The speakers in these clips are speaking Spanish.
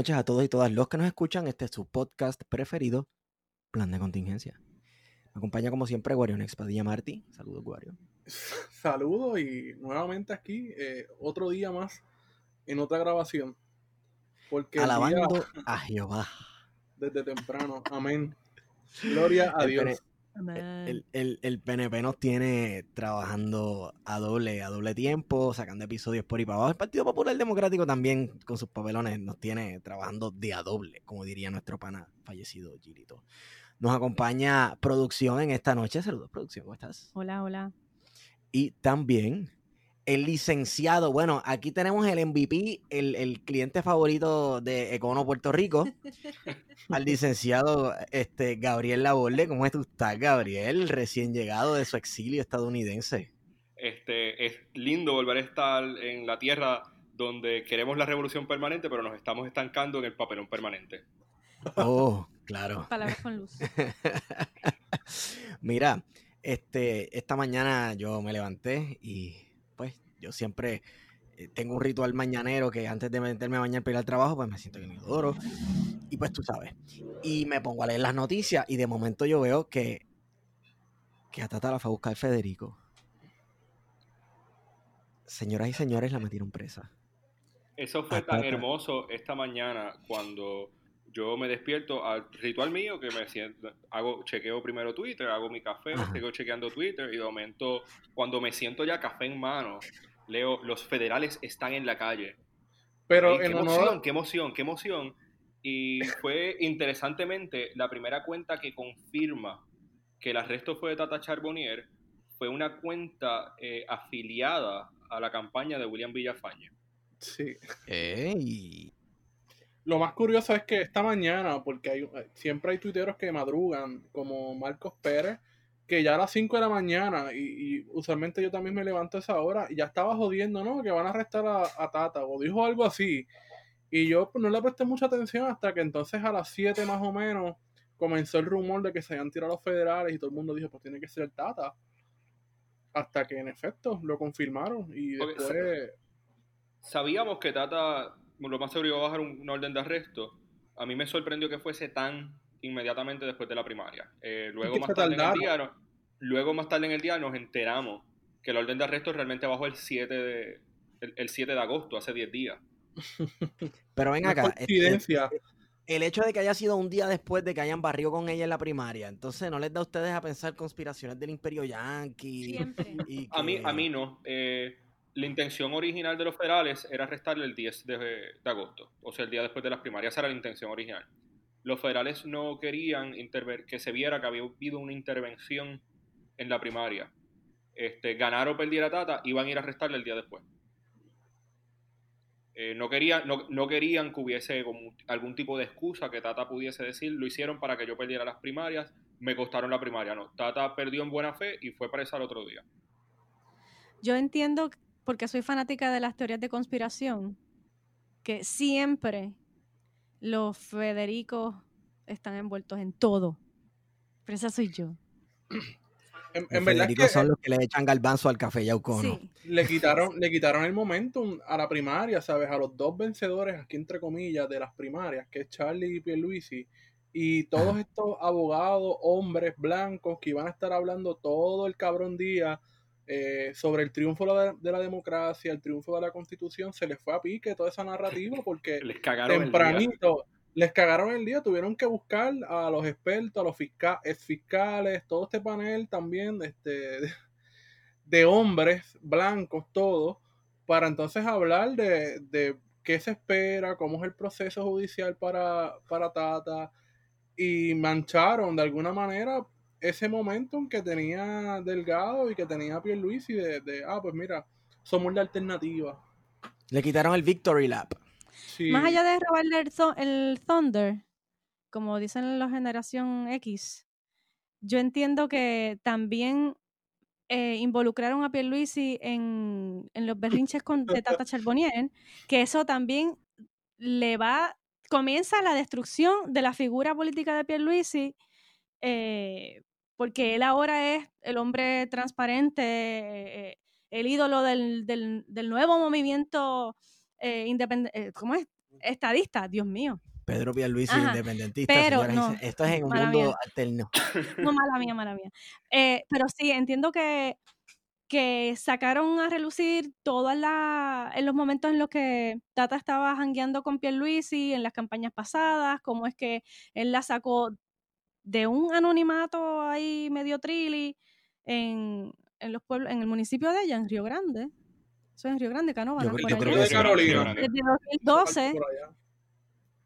noches a todos y todas los que nos escuchan. Este es su podcast preferido, Plan de Contingencia. Me acompaña como siempre Guarion Expadilla Martí. Saludos, Guario. Saludos y nuevamente aquí, eh, otro día más en otra grabación. Porque Alabando a Jehová. Desde temprano. Amén. Gloria a Dios. El, el, PNP nos tiene trabajando a doble, a doble tiempo, sacando episodios por y para abajo. El Partido Popular Democrático también, con sus papelones, nos tiene trabajando de a doble, como diría nuestro pana fallecido Girito. Nos acompaña producción en esta noche. Saludos, producción, ¿cómo estás? Hola, hola. Y también el licenciado, bueno, aquí tenemos el MVP, el, cliente favorito de Econo Puerto Rico, al licenciado este, Gabriel Laborde. ¿Cómo estás, Gabriel? Recién llegado de su exilio estadounidense. Este, es lindo volver a estar en la tierra donde queremos la revolución permanente, pero nos estamos estancando en el papelón permanente. Oh, claro. Palabras con luz. Mira, este, esta mañana yo me levanté y yo siempre eh, tengo un ritual mañanero que antes de meterme a bañar para ir al trabajo, pues me siento que me adoro. Y pues tú sabes. Y me pongo a leer las noticias y de momento yo veo que, que a Tata la fue a buscar Federico. Señoras y señores, la metieron presa. Eso fue tan hermoso esta mañana cuando yo me despierto al ritual mío que me siento, hago, chequeo primero Twitter, hago mi café, sigo chequeando Twitter y de momento cuando me siento ya café en mano, leo, los federales están en la calle. Pero qué emoción, qué emoción, qué emoción. Y fue interesantemente la primera cuenta que confirma que el arresto fue de Tata Charbonnier fue una cuenta eh, afiliada a la campaña de William Villafañe. Sí. Lo más curioso es que esta mañana, porque hay, siempre hay tuiteros que madrugan, como Marcos Pérez, que ya a las 5 de la mañana, y, usualmente yo también me levanto a esa hora, y ya estaba jodiendo, ¿no? Que van a arrestar a, Tata, o dijo algo así. Y yo pues, no le presté mucha atención hasta que entonces a las 7 más o menos comenzó el rumor de que se habían tirado los federales y todo el mundo dijo, pues tiene que ser Tata. Hasta que en efecto lo confirmaron y después... Sabíamos que Tata lo más seguro iba a bajar una orden de arresto. A mí me sorprendió que fuese tan inmediatamente después de la primaria. Eh, luego, más tarde en el día, luego más tarde en el día nos enteramos que la orden de arresto realmente bajó el 7 de, el, 7 de agosto, hace 10 días. Pero ven acá. Este, el, hecho de que haya sido un día después de que hayan barrido con ella en la primaria, entonces no les da a ustedes a pensar conspiraciones del imperio yanqui. a, mí, a mí no. Eh, la intención original de los federales era arrestarle el 10 de, de, agosto, o sea, el día después de las primarias. Esa era la intención original los federales no querían que se viera que había habido una intervención en la primaria. Este, ganar o perdiera Tata, iban a ir a arrestarle el día después. Eh, no, querían, no, querían que hubiese algún tipo de excusa que Tata pudiese decir, lo hicieron para que yo perdiera las primarias, me costaron la primaria. No, Tata perdió en buena fe y fue presa el otro día. Yo entiendo, porque soy fanática de las teorías de conspiración, que siempre los Federicos están envueltos en todo. Pero esa soy yo. En, los verdad que, son los que le echan galbanzo al café Yaucono. Sí. Le quitaron, le quitaron el momentum a la primaria, ¿sabes? A los dos vencedores, aquí entre comillas, de las primarias, que es Charlie y Pierluisi. Y todos estos abogados, hombres blancos, que iban a estar hablando todo el cabrón día eh, sobre el triunfo de la, democracia, el triunfo de la constitución, se les fue a pique toda esa narrativa porque les cagaron tempranito les cagaron el día, tuvieron que buscar a los expertos, a los fiscales, todo este panel también este, de, hombres blancos, todos, para entonces hablar de, de, qué se espera, cómo es el proceso judicial para, para Tata, y mancharon de alguna manera ese momentum que tenía Delgado y que tenía Pierluisi de, de, ah, pues mira, somos la alternativa. Le quitaron el Victory Lap. Más allá de robarle el, Thunder, como dicen la generación X, yo entiendo que también eh, involucraron a Pierluisi en, en los berrinches con, de Tata Charbonnier, que eso también le va, comienza la destrucción de la figura política de Pierluisi, eh, porque él ahora es el hombre transparente, eh, el ídolo del, del, del nuevo movimiento eh, eh, ¿cómo es? estadista, Dios mío. Pedro Pierluisi, Ajá, independentista. pero no, esto es en un mundo mía. alterno. No, mala mía, mala mía. Eh, pero sí, entiendo que, que sacaron a relucir todas las, en los momentos en los que Tata estaba jangueando con Pierluisi en las campañas pasadas, cómo es que él la sacó de un anonimato ahí medio trilly en, en los pueblos, en el municipio de ella, en Río Grande. Eso es en Río Grande, Canóvana, Yo- yo creo de que sí. Carolina. Desde Parte 2012. por allá.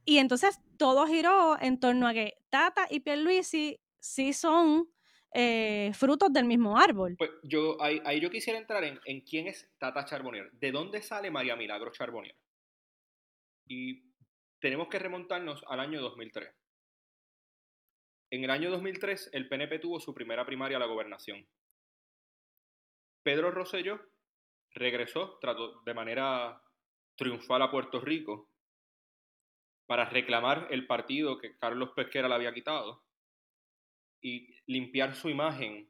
Y entonces todo giró en torno a que Tata y Pierluisi sí son eh, frutos del mismo árbol. Pues yo, ahí, ahí yo quisiera entrar en, en quién es Tata Charbonnier. ¿De dónde sale María Milagro Charbonnier? Y tenemos que remontarnos al año 2003. En el año 2003, el PNP tuvo su primera primaria a la gobernación. Pedro Rosselló regresó de manera triunfal a Puerto Rico para reclamar el partido que Carlos Pesquera le había quitado y limpiar su imagen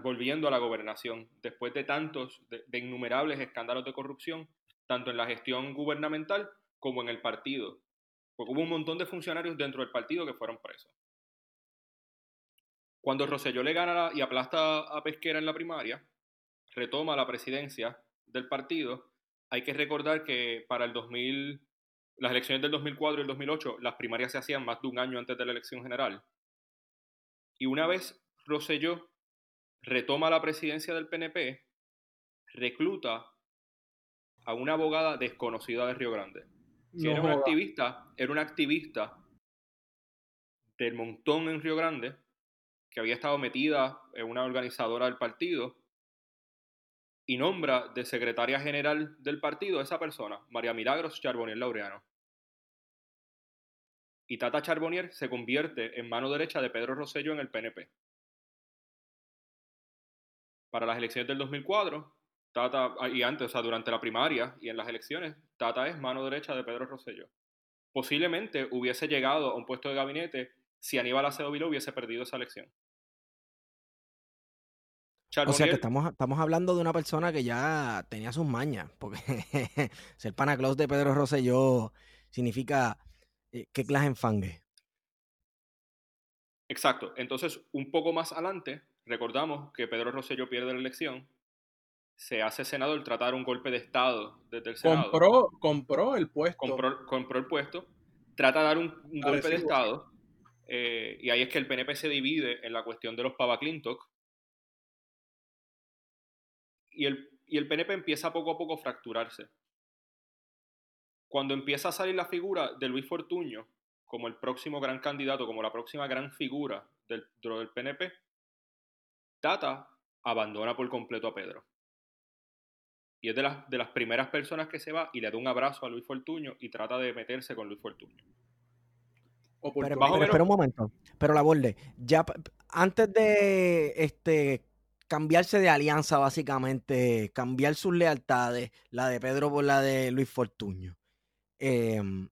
volviendo a la gobernación después de tantos, de, de innumerables escándalos de corrupción, tanto en la gestión gubernamental como en el partido. Porque hubo un montón de funcionarios dentro del partido que fueron presos. Cuando Rosselló le gana la- y aplasta a Pesquera en la primaria, retoma la presidencia del partido. Hay que recordar que para el 2000, las elecciones del 2004 y el 2008, las primarias se hacían más de un año antes de la elección general. Y una vez Rosselló retoma la presidencia del PNP, recluta a una abogada desconocida de Río Grande. Que No era una activista, era una activista del montón en Río Grande, que había estado metida en una organizadora del partido, y nombra de secretaria general del partido a esa persona, María Milagros Charbonnier Laureano. Y Tata Charbonnier se convierte en mano derecha de Pedro Rosselló en el PNP. Para las elecciones del 2004, Tata, ah, y antes, o sea, durante la primaria y en las elecciones, Tata es mano derecha de Pedro Rosselló. Posiblemente hubiese llegado a un puesto de gabinete si Aníbal Acevedo Viló hubiese perdido esa elección. O sea que estamos, estamos hablando de una persona que ya tenía sus mañas, porque ser panaclaus de Pedro Rosselló significa eh, que clase enfangue. Exacto. Entonces, un poco más adelante, recordamos que Pedro Rosselló pierde la elección, se hace senador, tratar un golpe de Estado desde el Senado. Compró, compró el puesto. compró, compró el puesto, trata de dar un, un golpe de. Estado, eh, y ahí es que el PNP se divide en la cuestión de los Pava Clintock, y el, y el PNP empieza poco a poco a fracturarse. Cuando empieza a salir la figura de Luis Fortuño como el próximo gran candidato, como la próxima gran figura del, del PNP, Tata abandona por completo a Pedro. Y es de las, de las primeras personas que se va y le da un abrazo a Luis Fortuño y trata de meterse con Luis Fortuño. Pero, espera un momento, pero la borde, ya antes de este cambiarse de alianza, básicamente, cambiar sus lealtades, la de Pedro por la de Luis Fortuño. em,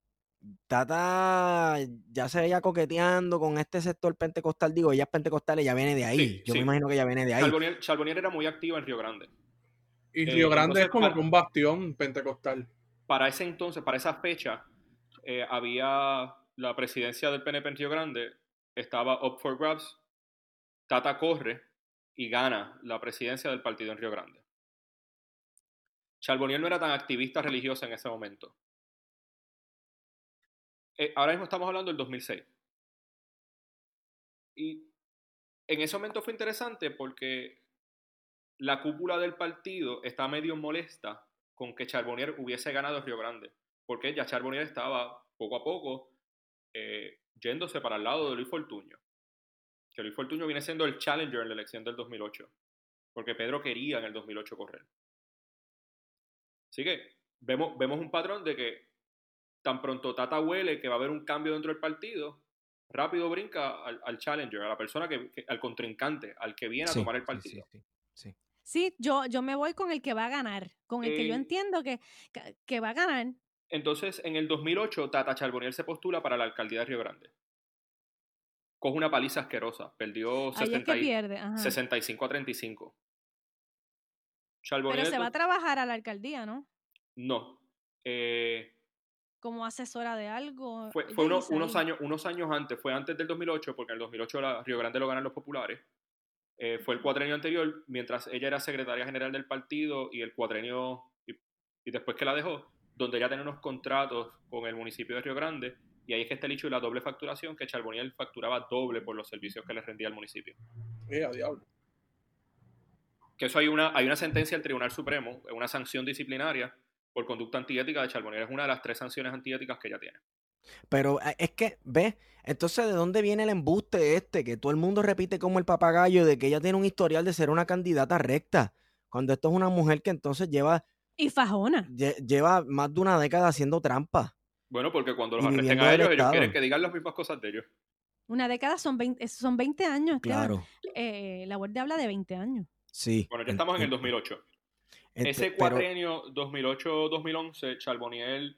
Tata ya se veía coqueteando con este sector pentecostal, digo, ella es pentecostal, ella viene de ahí. Sí, Yo sí. me imagino que ella viene de ahí. Charbonnier, Charbonnier era muy activa en Río Grande. Y eh, Río Grande entonces, es como para- que un bastión pentecostal. Para ese entonces, para esa fecha, eh, había la presidencia del PNP en Río Grande, estaba up for grabs, Tata corre y gana la presidencia del partido en Río Grande. Charbonnier no era tan activista religiosa en ese momento. Eh, ahora mismo estamos hablando del 2006. Y en ese momento fue interesante porque la cúpula del partido está medio molesta con que Charbonnier hubiese ganado Río Grande, porque ya Charbonnier estaba poco a poco eh, yéndose para el lado de Luis Fortuño. Que Luis Fortuño viene siendo el challenger en la elección del 2008, porque Pedro quería en el 2008 correr. Así que vemos, vemos un patrón de que tan pronto Tata huele que va a haber un cambio dentro del partido, rápido brinca al, al challenger, a la persona que, que- al contrincante, al que viene a Sí, tomar el partido. sí, sí, sí. Sí, yo, yo me voy con el que va a ganar, con el que yo Eh, entiendo que, que, que va a ganar. Entonces, en el 2008, Tata Charbonnier se postula para la alcaldía de Río Grande. Coge una paliza asquerosa. Perdió es 60 que y- pierde. ajá. 65 a 35. Pero se va a trabajar a la alcaldía, ¿no? No. Eh, como asesora de algo. Fue, unos, años, unos años antes, fue antes del 2008, porque en el 2008 la Río Grande lo ganan los populares. Eh, fue el cuatrenio anterior, mientras ella era secretaria general del partido y el cuatrenio, y, y después que la dejó, donde ella tenía unos contratos con el municipio de Río Grande, y ahí es que está el hecho de la doble facturación, que Charboniel facturaba doble por los servicios que le rendía al municipio. Eh, a diablo. Que eso hay una, hay una sentencia del Tribunal Supremo, una sanción disciplinaria por conducta antiética de Charboniel. Es una de las tres sanciones antiéticas que ella tiene. Pero eh, es que, ¿ves? Entonces, ¿de dónde viene el embuste este? Que todo el mundo repite como el papagayo de que ella tiene un historial de ser una candidata recta. Cuando esto es una mujer que entonces lleva, Y fajona. lle- lleva más de una década haciendo trampa. Bueno, porque cuando los arresten a ellos, ellos quieren que digan las mismas cosas de ellos. Una década son 20, son 20 años. Claro, Eh, la Guardia habla de 20 años. sí. Bueno, ya estamos en el 2008. Este, Ese cuatrienio 2008-2011, Charboniel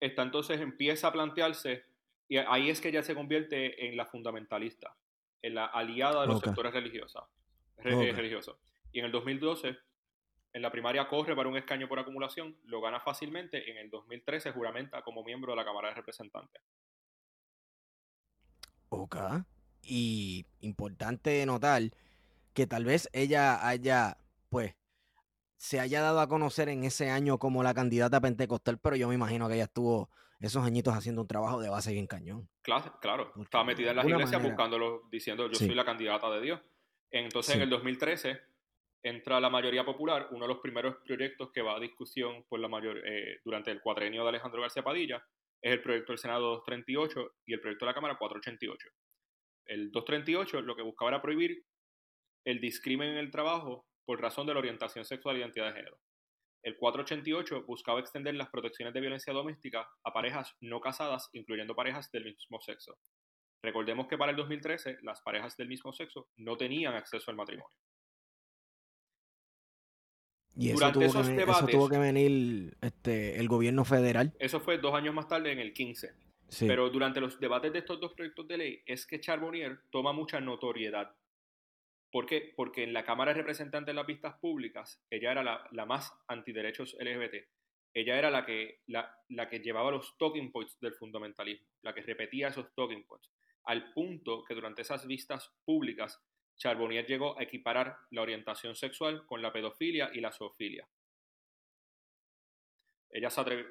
está entonces, empieza a plantearse, y ahí es que ella se convierte en la fundamentalista, en la aliada de los sectores religiosos, re- eh, religiosos. Y en el 2012, en la primaria corre para un escaño por acumulación, lo gana fácilmente, y en el 2013 juramenta como miembro de la Cámara de Representantes. Ok. Y importante notar que tal vez ella haya, pues, se haya dado a conocer en ese año como la candidata pentecostal, pero yo me imagino que ella estuvo esos añitos haciendo un trabajo de base bien cañón. Claro, claro. Porque Estaba metida en las iglesias manera- buscándolo, diciendo yo Sí. soy la candidata de Dios. Entonces, en el 2013 entra la mayoría popular, uno de los primeros proyectos que va a discusión por la mayor, eh, durante el cuatrenio de Alejandro García Padilla es el proyecto del Senado 238 y el proyecto de la Cámara 488. El 238 lo que buscaba era prohibir el discrimen en el trabajo por razón de la orientación sexual e identidad de género. El 488 buscaba extender las protecciones de violencia doméstica a parejas no casadas, incluyendo parejas del mismo sexo. Recordemos que para el 2013 las parejas del mismo sexo no tenían acceso al matrimonio. Y eso Durante tuvo, esos que, ven- eso debates- tuvo que venir este, el gobierno federal. Eso fue dos años más tarde, en el 15. Sí. Pero durante los debates de estos dos proyectos de ley es que Charbonnier toma mucha notoriedad. ¿Por qué? Porque en la Cámara de Representantes de las Vistas Públicas, ella era la, la más antiderechos LGBT. Ella era la que, la, la que llevaba los talking points del fundamentalismo, la que repetía esos talking points, al punto que durante esas vistas públicas, Charbonnier llegó a equiparar la orientación sexual con la pedofilia y la zoofilia. Ella se atrevió,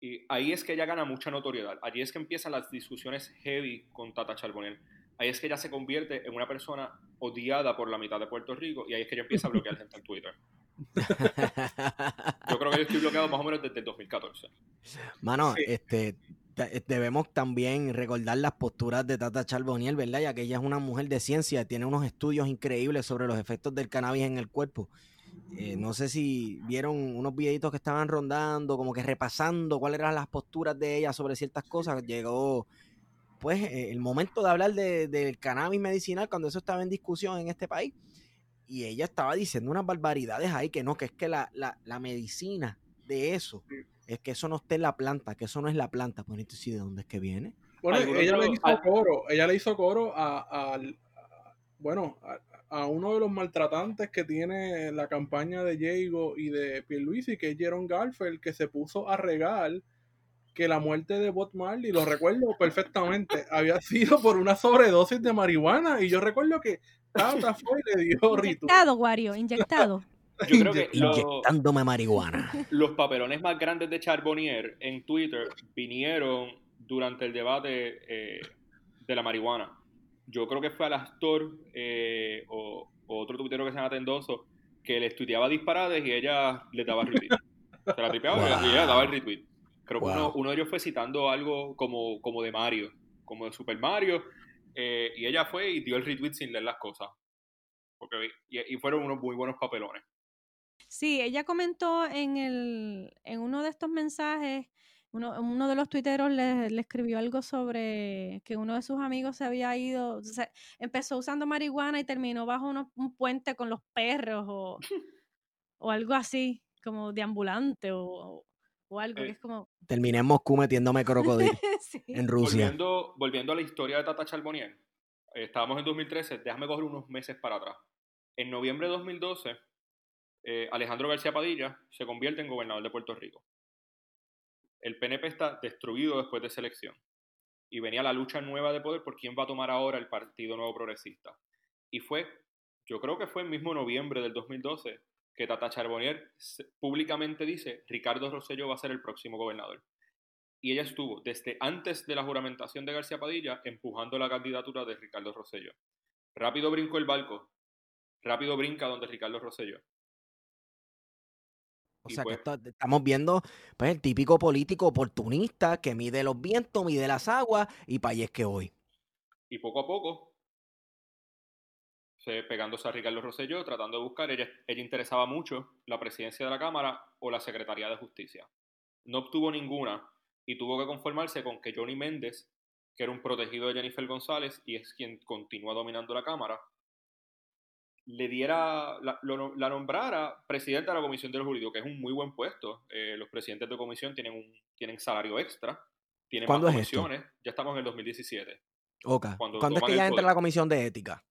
y ahí es que ella gana mucha notoriedad. Allí es que empiezan las discusiones heavy con Tata Charbonnier. Ahí es que ella se convierte en una persona odiada por la mitad de Puerto Rico y ahí es que ella empieza a bloquear gente en Twitter. Yo creo que yo estoy bloqueado más o menos desde el 2014. Mano, Sí. este, debemos también recordar las posturas de Tata Charbonnier, ¿verdad? Ya que ella es una mujer de ciencia, tiene unos estudios increíbles sobre los efectos del cannabis en el cuerpo. Eh, no sé si vieron unos videitos que estaban rondando, como que repasando cuáles eran las posturas de ella sobre ciertas cosas. Llegó, pues, eh, el momento de hablar de- del cannabis medicinal cuando eso estaba en discusión en este país. Y ella estaba diciendo unas barbaridades ahí, que no, que es que la, la, la medicina de eso es que eso no está en la planta, que eso no es la planta. Pues entonces, ¿sí ¿de dónde es que viene? Bueno, ella le hizo al- coro, ella le hizo coro a, al- a- bueno, a, a uno de los maltratantes que tiene la campaña de Diego y de Pierluisi, que es Jerome Garfield, que se puso a regar que la muerte de Bob Marley, lo recuerdo perfectamente, había sido por una sobredosis de marihuana, y yo recuerdo que Tata fue y le dio rito. Inyectado, Wario, inyectado. Yo creo que lo- Inyectándome marihuana. los papelones más grandes de Charbonnier en Twitter vinieron durante el debate eh, de la marihuana. Yo creo que fue al actor eh, o, o otro tuitero que se llama Tendoso que les tuiteaba disparates y ella le daba retweet. Se la tripeaba y ella daba el retweet. Creo que uno, uno de ellos fue citando algo como, como de Mario, como de Super Mario, eh, y ella fue y dio el retweet sin leer las cosas. Porque, y, y fueron unos muy buenos papelones. Sí, ella comentó en, el, en uno de estos mensajes, uno, uno de los tuiteros le, le escribió algo sobre que uno de sus amigos se había ido, se- empezó usando marihuana y terminó bajo uno- un puente con los perros o, o algo así, como de ambulante o, o algo, que Eh, es como... Terminé en Moscú metiéndome crocodilo sí. en Rusia. Volviendo, volviendo a la historia de Tata Charbonnier, eh, estábamos en 2013, déjame coger unos meses para atrás. En noviembre de 2012, eh, Alejandro García Padilla se convierte en gobernador de Puerto Rico. El PNP está destruido después de esa elección. Y venía la lucha nueva de poder por quién va a tomar ahora el Partido Nuevo Progresista. Y fue, yo creo que fue el mismo noviembre del 2012 que Tata Charbonnier públicamente dice, Ricardo Rosselló va a ser el próximo gobernador. Y ella estuvo desde antes de la juramentación de García Padilla empujando la candidatura de Ricardo Rosselló. Rápido brinco el barco, rápido brinca donde Ricardo Rosselló. O sea que pues estamos viendo pues, el típico político oportunista que mide los vientos, mide las aguas y para es que hoy. Y poco a poco, se, pegándose a Ricardo Rosselló, tratando de buscar, ella, ella interesaba mucho la presidencia de la Cámara o la Secretaría de Justicia. No obtuvo ninguna y tuvo que conformarse con que Johnny Méndez, que era un protegido de Jennifer González y es quien continúa dominando la Cámara, le diera, la, la, nombrara presidenta de la Comisión de los Jurídicos, que es un muy buen puesto. Eh, los presidentes de comisión tienen un tienen salario extra, tienen más comisiones. ya estamos en el 2017. ¿Cuándo, es que ya entra la Comisión de Ética?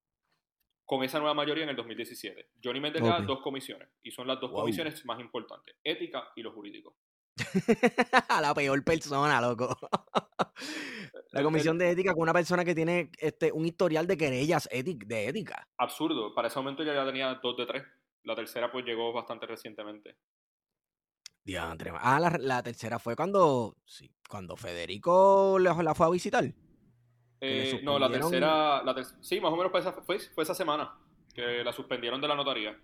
Con esa nueva mayoría en el 2017. Johnny Méndez da dos comisiones, y son las dos comisiones más importantes, ética y los jurídicos. la peor persona, loco. La comisión de ética con una persona que tiene este, un historial de querellas de ética. Absurdo. Para ese momento ya, ya tenía dos de tres. La tercera pues llegó bastante recientemente. Diantre. Ah, la, tercera fue cuando, sí, cuando Federico la, la fue a visitar. Eh, no, la tercera, sí, más o menos fue esa, fue, esa semana que la suspendieron de la notaría.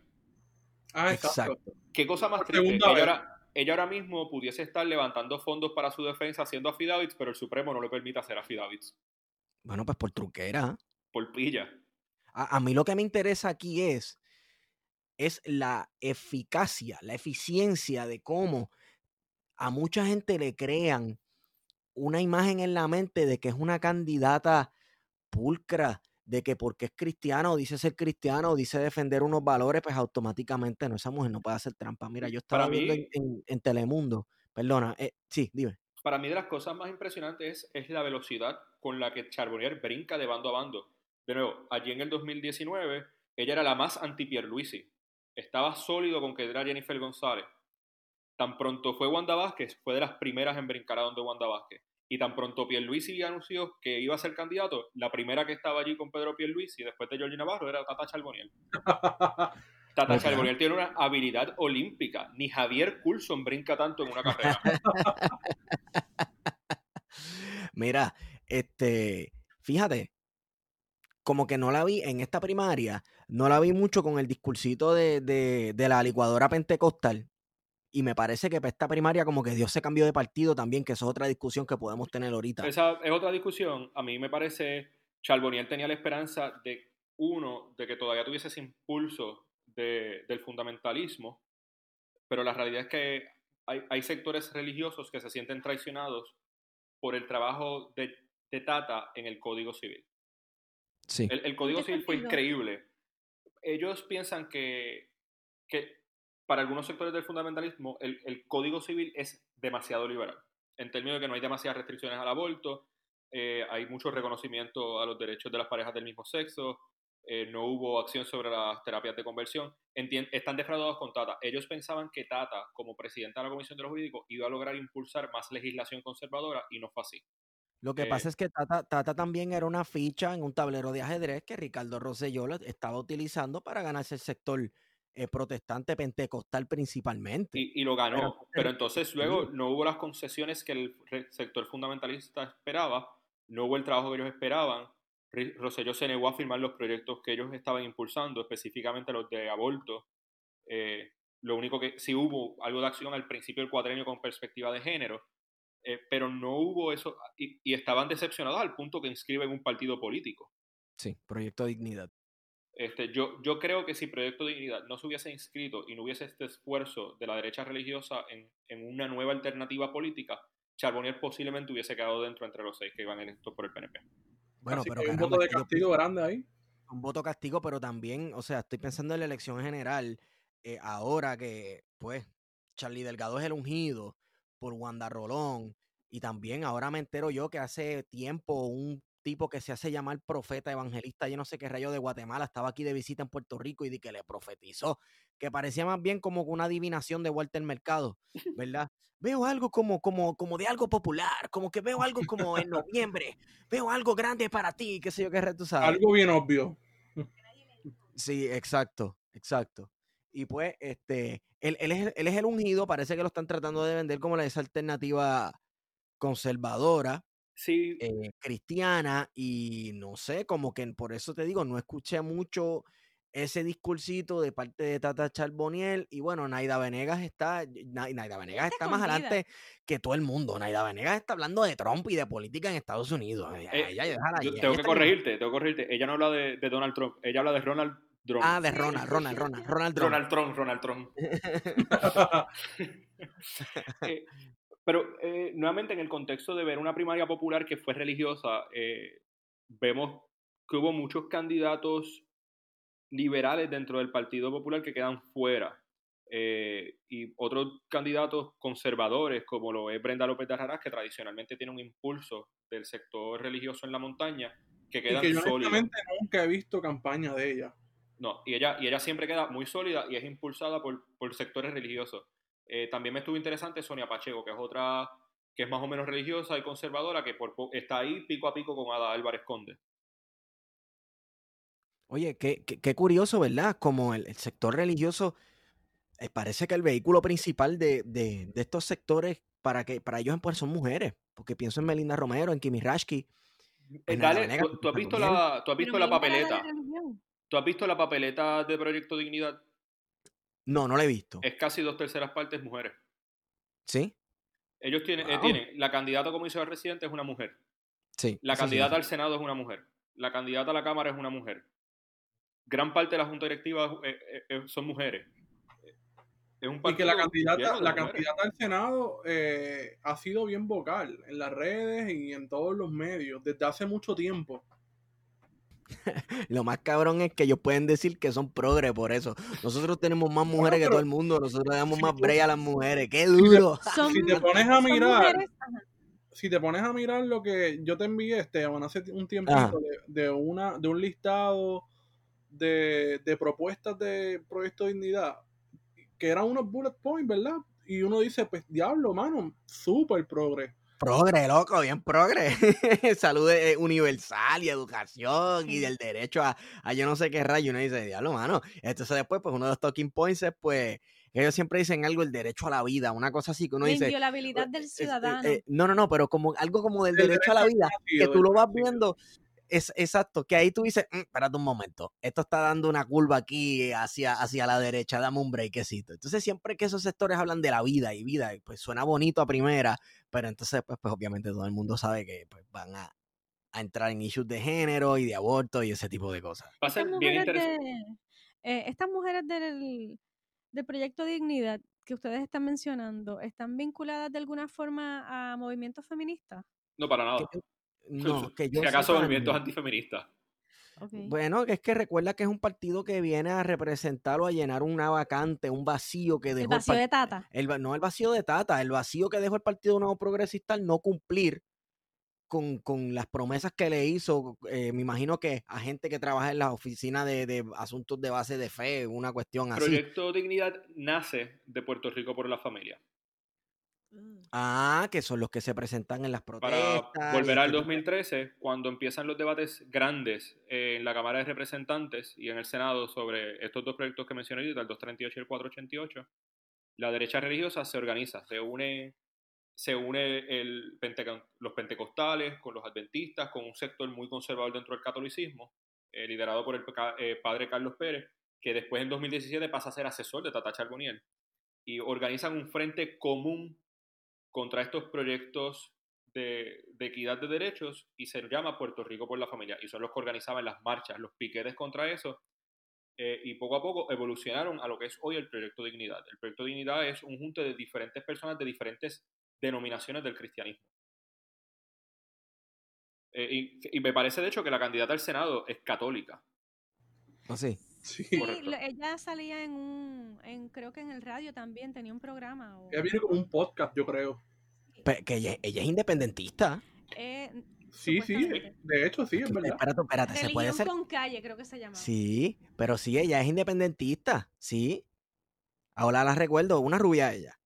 Ah, exacto. ¿Qué cosa más triste? ella ahora mismo pudiese estar levantando fondos para su defensa haciendo affidavits, pero el Supremo no le permite hacer affidavits. Bueno, pues por truquera. Por pilla. A, mí lo que me interesa aquí es, es la eficacia, la eficiencia de cómo a mucha gente le crean una imagen en la mente de que es una candidata pulcra, de que porque es cristiano, dice ser cristiano, dice defender unos valores, pues automáticamente no, esa mujer no puede hacer trampa. Mira, yo estaba viendo en, Telemundo, perdona, eh, sí, dime. Para mí de las cosas más impresionantes es, es la velocidad con la que Charbonnier brinca de bando a bando. De nuevo, allí en el 2019, ella era la más anti-Pierluisi. Estaba sólido con que era Jennifer González. Tan pronto fue Wanda Vázquez, fue de las primeras en brincar a donde Wanda Vázquez. Y tan pronto Pierluisi anunció que iba a ser candidato, la primera que estaba allí con Pedro Pierluisi después de Georgie Navarro era Tata Charboniel. Tata Charboniel tiene una habilidad olímpica. Ni Javier Coulson brinca tanto en una carrera. Mira, este, fíjate, como que no la vi en esta primaria, no la vi mucho con el discursito de, de la licuadora pentecostal y me parece que para esta primaria como que Dios se cambió de partido también, que eso es otra discusión que podemos tener ahorita. Esa es otra discusión. A mí me parece, Charboniel tenía la esperanza de, uno, de que todavía tuviese ese impulso del fundamentalismo, pero la realidad es que hay, sectores religiosos que se sienten traicionados por el trabajo de, Tata en el Código Civil. Sí. El, Código Civil fue increíble. Ellos piensan que, que para algunos sectores del fundamentalismo, el, Código Civil es demasiado liberal, en términos de que no hay demasiadas restricciones al aborto, eh, hay mucho reconocimiento a los derechos de las parejas del mismo sexo, eh, no hubo acción sobre las terapias de conversión, están defraudados con Tata. Ellos pensaban que Tata, como presidenta de la Comisión de los Jurídicos, iba a lograr impulsar más legislación conservadora y no fue así. Lo que pasa eh es que Tata, Tata, también era una ficha en un tablero de ajedrez que Ricardo Rosselló estaba utilizando para ganarse el sector eh, protestante pentecostal principalmente. Y, lo ganó, pero, entonces luego no hubo las concesiones que el sector fundamentalista esperaba, no hubo el trabajo que ellos esperaban. Rosselló se negó a firmar los proyectos que ellos estaban impulsando, específicamente los de aborto. Eh, lo único que sí hubo algo de acción al principio del cuadrenio con perspectiva de género, eh, pero no hubo eso y, y, estaban decepcionados al punto que inscriben un partido político. Sí, Proyecto Dignidad. Este, yo, yo creo que si Proyecto Dignidad no se hubiese inscrito y no hubiese este esfuerzo de la derecha religiosa en, en una nueva alternativa política, Charbonnier posiblemente hubiese quedado dentro entre los seis que iban electos por el PNP. Bueno, pero un voto de castigo grande ahí. Un voto castigo, pero también, o sea, estoy pensando en la elección general, eh, ahora que, pues, Charlie Delgado es el ungido por Wanda Rolón, y también ahora me entero yo que hace tiempo un tipo que se hace llamar profeta evangelista, yo no sé qué rayo de Guatemala, estaba aquí de visita en Puerto Rico y di que le profetizó, que parecía más bien como una adivinación de Walter Mercado, ¿verdad? Veo algo como, como, como de algo popular, como que veo algo como en noviembre, veo algo grande para ti, qué sé yo qué tú sabes. Algo bien obvio. Sí, exacto, exacto. Y pues, este, él, él, es, él es el ungido, parece que lo están tratando de vender como la esa alternativa conservadora, Sí, eh, cristiana, y no sé, como que por eso te digo, no escuché mucho ese discursito de parte de Tata Charboniel, y bueno, Naida Venegas está, Na- Naida Venegas Está está más adelante que todo el mundo. Naida Venegas está hablando de Trump y de política en Estados Unidos. Ella- Eh, ella- déjala ahí, yo ella tengo que corregirte, tengo que corregirte. Ella no habla de, de Donald Trump, ella habla de Ronald Trump. Ah, de Ronald, Ronald, Ronald, Ronald Trump. Ronald Trump, Ronald Trump. Eh, pero eh, nuevamente en el contexto de ver una primaria popular que fue religiosa, eh, vemos que hubo muchos candidatos liberales dentro del Partido Popular que quedan fuera. eh, y otros candidatos conservadores, como lo es Brenda López de Arrarás, que tradicionalmente tiene un impulso del sector religioso en la montaña, que y quedan que yo sólidos. nunca he visto campaña de ella. No, y ella, y ella siempre queda muy sólida y es impulsada por, por sectores religiosos. Eh, también me estuvo interesante Sonia Pacheco, que es otra que es más o menos religiosa y conservadora, que por, po- está ahí pico a pico con Ada Álvarez Conde. Oye, qué, qué- qué curioso, ¿verdad? Como el, el sector religioso, eh, parece que el vehículo principal de, de- de estos sectores para que para ellos pues, son mujeres, porque pienso en Melinda Romero, en Kimi Rashki. Dale, tú, tú has visto la, tú has visto la papeleta. ¿Tú has visto la papeleta de Proyecto Dignidad? No, no lo he visto. Es casi dos terceras partes mujeres. ¿Sí? Ellos tienen, eh, tienen la candidata a comisionado residente es una mujer. Sí. La candidata sí. al Senado es una mujer. La candidata a la Cámara es una mujer. Gran parte de la Junta Directiva eh, eh, eh, son mujeres. Es un Y que la candidata, la candidata al Senado eh, ha sido bien vocal en las redes y en todos los medios desde hace mucho tiempo. Lo más cabrón es que ellos pueden decir que son progres por eso. Nosotros tenemos más mujeres que todo el mundo, nosotros le damos si más tú- break a las mujeres. ¡Qué duro! Son, Si te pones a mirar, si te pones a mirar lo que yo te envié, Esteban, hace un tiempito de, de una, de un listado de, de propuestas de Proyecto Dignidad, que eran unos bullet points, ¿verdad? Y uno dice, pues diablo, mano, súper progre. Progre, loco, bien progre. Salud eh, universal y educación y del derecho a, a yo no sé qué rayo. Uno dice, diablo, mano. Entonces después, pues uno de los talking points es, pues, ellos siempre dicen algo, el derecho a la vida, una cosa así que uno La dice... inviolabilidad eh, del es- eh, ciudadano. eh, no, no, no, pero como algo como del derecho a la vida, que tú lo vas viendo, es exacto, que ahí tú dices, "Mm, espérate un momento, esto está dando una curva aquí hacia, hacia la derecha, dame un breakcito. Entonces siempre que esos sectores hablan de la vida y vida, pues suena bonito a primera, pero entonces pues, pues obviamente todo el mundo sabe que pues, van a, a entrar en issues de género y de aborto y ese tipo de cosas. Va a ser estas bien mujeres, interesante. de, eh, estas mujeres del, del proyecto Dignidad que ustedes están mencionando, ¿están vinculadas de alguna forma a movimientos feministas? No, para nada. No, que yo si acaso movimientos antifeministas. Bueno, es que recuerda que es un partido que viene a representar o a llenar una vacante, un vacío que dejó El vacío de Tata. el no el vacío de Tata, el vacío que dejó el Partido Nuevo Progresista al no cumplir con, con las promesas que le hizo, eh, me imagino que a gente que trabaja en la oficina de, de asuntos de base de fe, una cuestión así. Proyecto Dignidad nace de Puerto Rico por la familia. Ah, que son los que se presentan en las Para protestas. y volver al este tipo- 2013, cuando empiezan los debates grandes eh, en la Cámara de Representantes y en el Senado sobre estos dos proyectos que mencioné ahorita, el 238 y el 488, la derecha religiosa se organiza, se une, se une el los pentecostales con los adventistas, con un sector muy conservador dentro del catolicismo, eh, liderado por el eh, padre Carlos Pérez, que después en 2017 pasa a ser asesor de Tata Charboniel, y organizan un frente común contra estos proyectos de, equidad de derechos y se llama Puerto Rico por la familia. Y son los que organizaban las marchas, los piquetes contra eso. eh, y poco a poco evolucionaron a lo que es hoy el Proyecto Dignidad. El Proyecto Dignidad es un junte de diferentes personas de diferentes denominaciones del cristianismo. Eh, y, y me parece de hecho que la candidata al Senado es católica. ¿Ah, sí? Sí. Sí, correcto. lo- ella salía en un, en, creo que en el radio también, tenía un programa. o- Ella viene como un podcast, yo creo. Que ella, ella es independentista. Eh, Sí, sí, de hecho sí, es verdad. Espérate, espérate, se puede ser. con calle, creo que se llama. Sí, pero sí, ella es independentista, sí. Ahora la recuerdo, una rubia ella.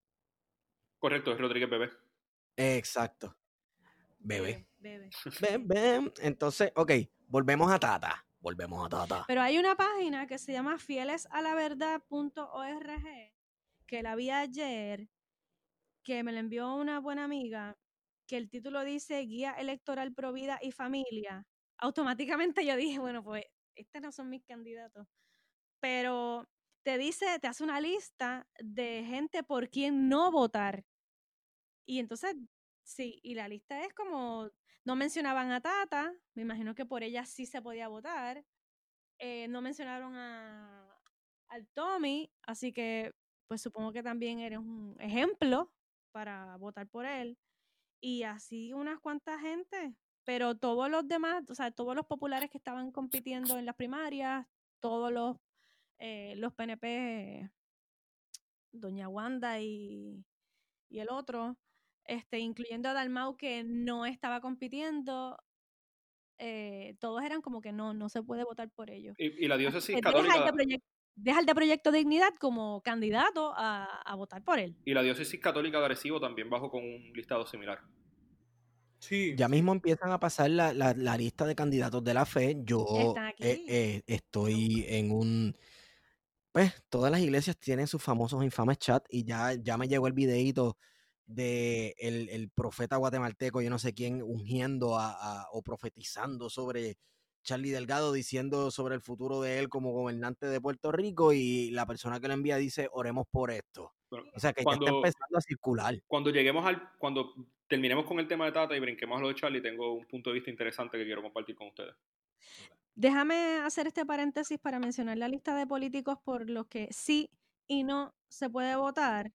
Correcto, es Rodríguez Bebé. Exacto. Bebé. Bebe. Ven, ven. Entonces, ok, volvemos a Tata. Volvemos a Tata. Pero hay una página que se llama fielesalaverdad.org que la vi ayer, que me la envió una buena amiga, que el título dice Guía Electoral Pro Vida y Familia. Automáticamente yo dije, bueno, pues estos no son mis candidatos. Pero te dice, te hace una lista de gente por quien no votar. Y entonces, sí, y la lista es como, no mencionaban a Tata, me imagino que por ella sí se podía votar. Eh, no mencionaron a, al Tommy, así que pues supongo que también eres un ejemplo para votar por él. Y así unas cuantas gente, pero todos los demás, o sea, todos los populares que estaban compitiendo en las primarias, todos los, eh, los PNP, Doña Wanda y, y el otro, este, incluyendo a Dalmau que no estaba compitiendo, eh, todos eran como que no, no se puede votar por ellos. Y, y la diócesis deja el, católica de deja el de Proyecto Dignidad como candidato a, a votar por él. y la diócesis católica de Arecibo también bajó con un listado similar. Sí. Ya mismo empiezan a pasar la, la- la lista de candidatos de la fe. Yo eh, eh, estoy en un... Pues todas las iglesias tienen sus famosos infames chat y ya, ya me llegó el videíto de el, el profeta guatemalteco, yo no sé quién, ungiendo a, a- o profetizando sobre Charlie Delgado, diciendo sobre el futuro de él como gobernante de Puerto Rico y la persona que lo envía dice, oremos por esto. Bueno, O sea que ya está empezando a circular. cuando lleguemos al, cuando terminemos con el tema de Tata y brinquemos a lo de Charlie, tengo un punto de vista interesante que quiero compartir con ustedes. Déjame hacer este paréntesis para mencionar la lista de políticos por los que sí y no se puede votar.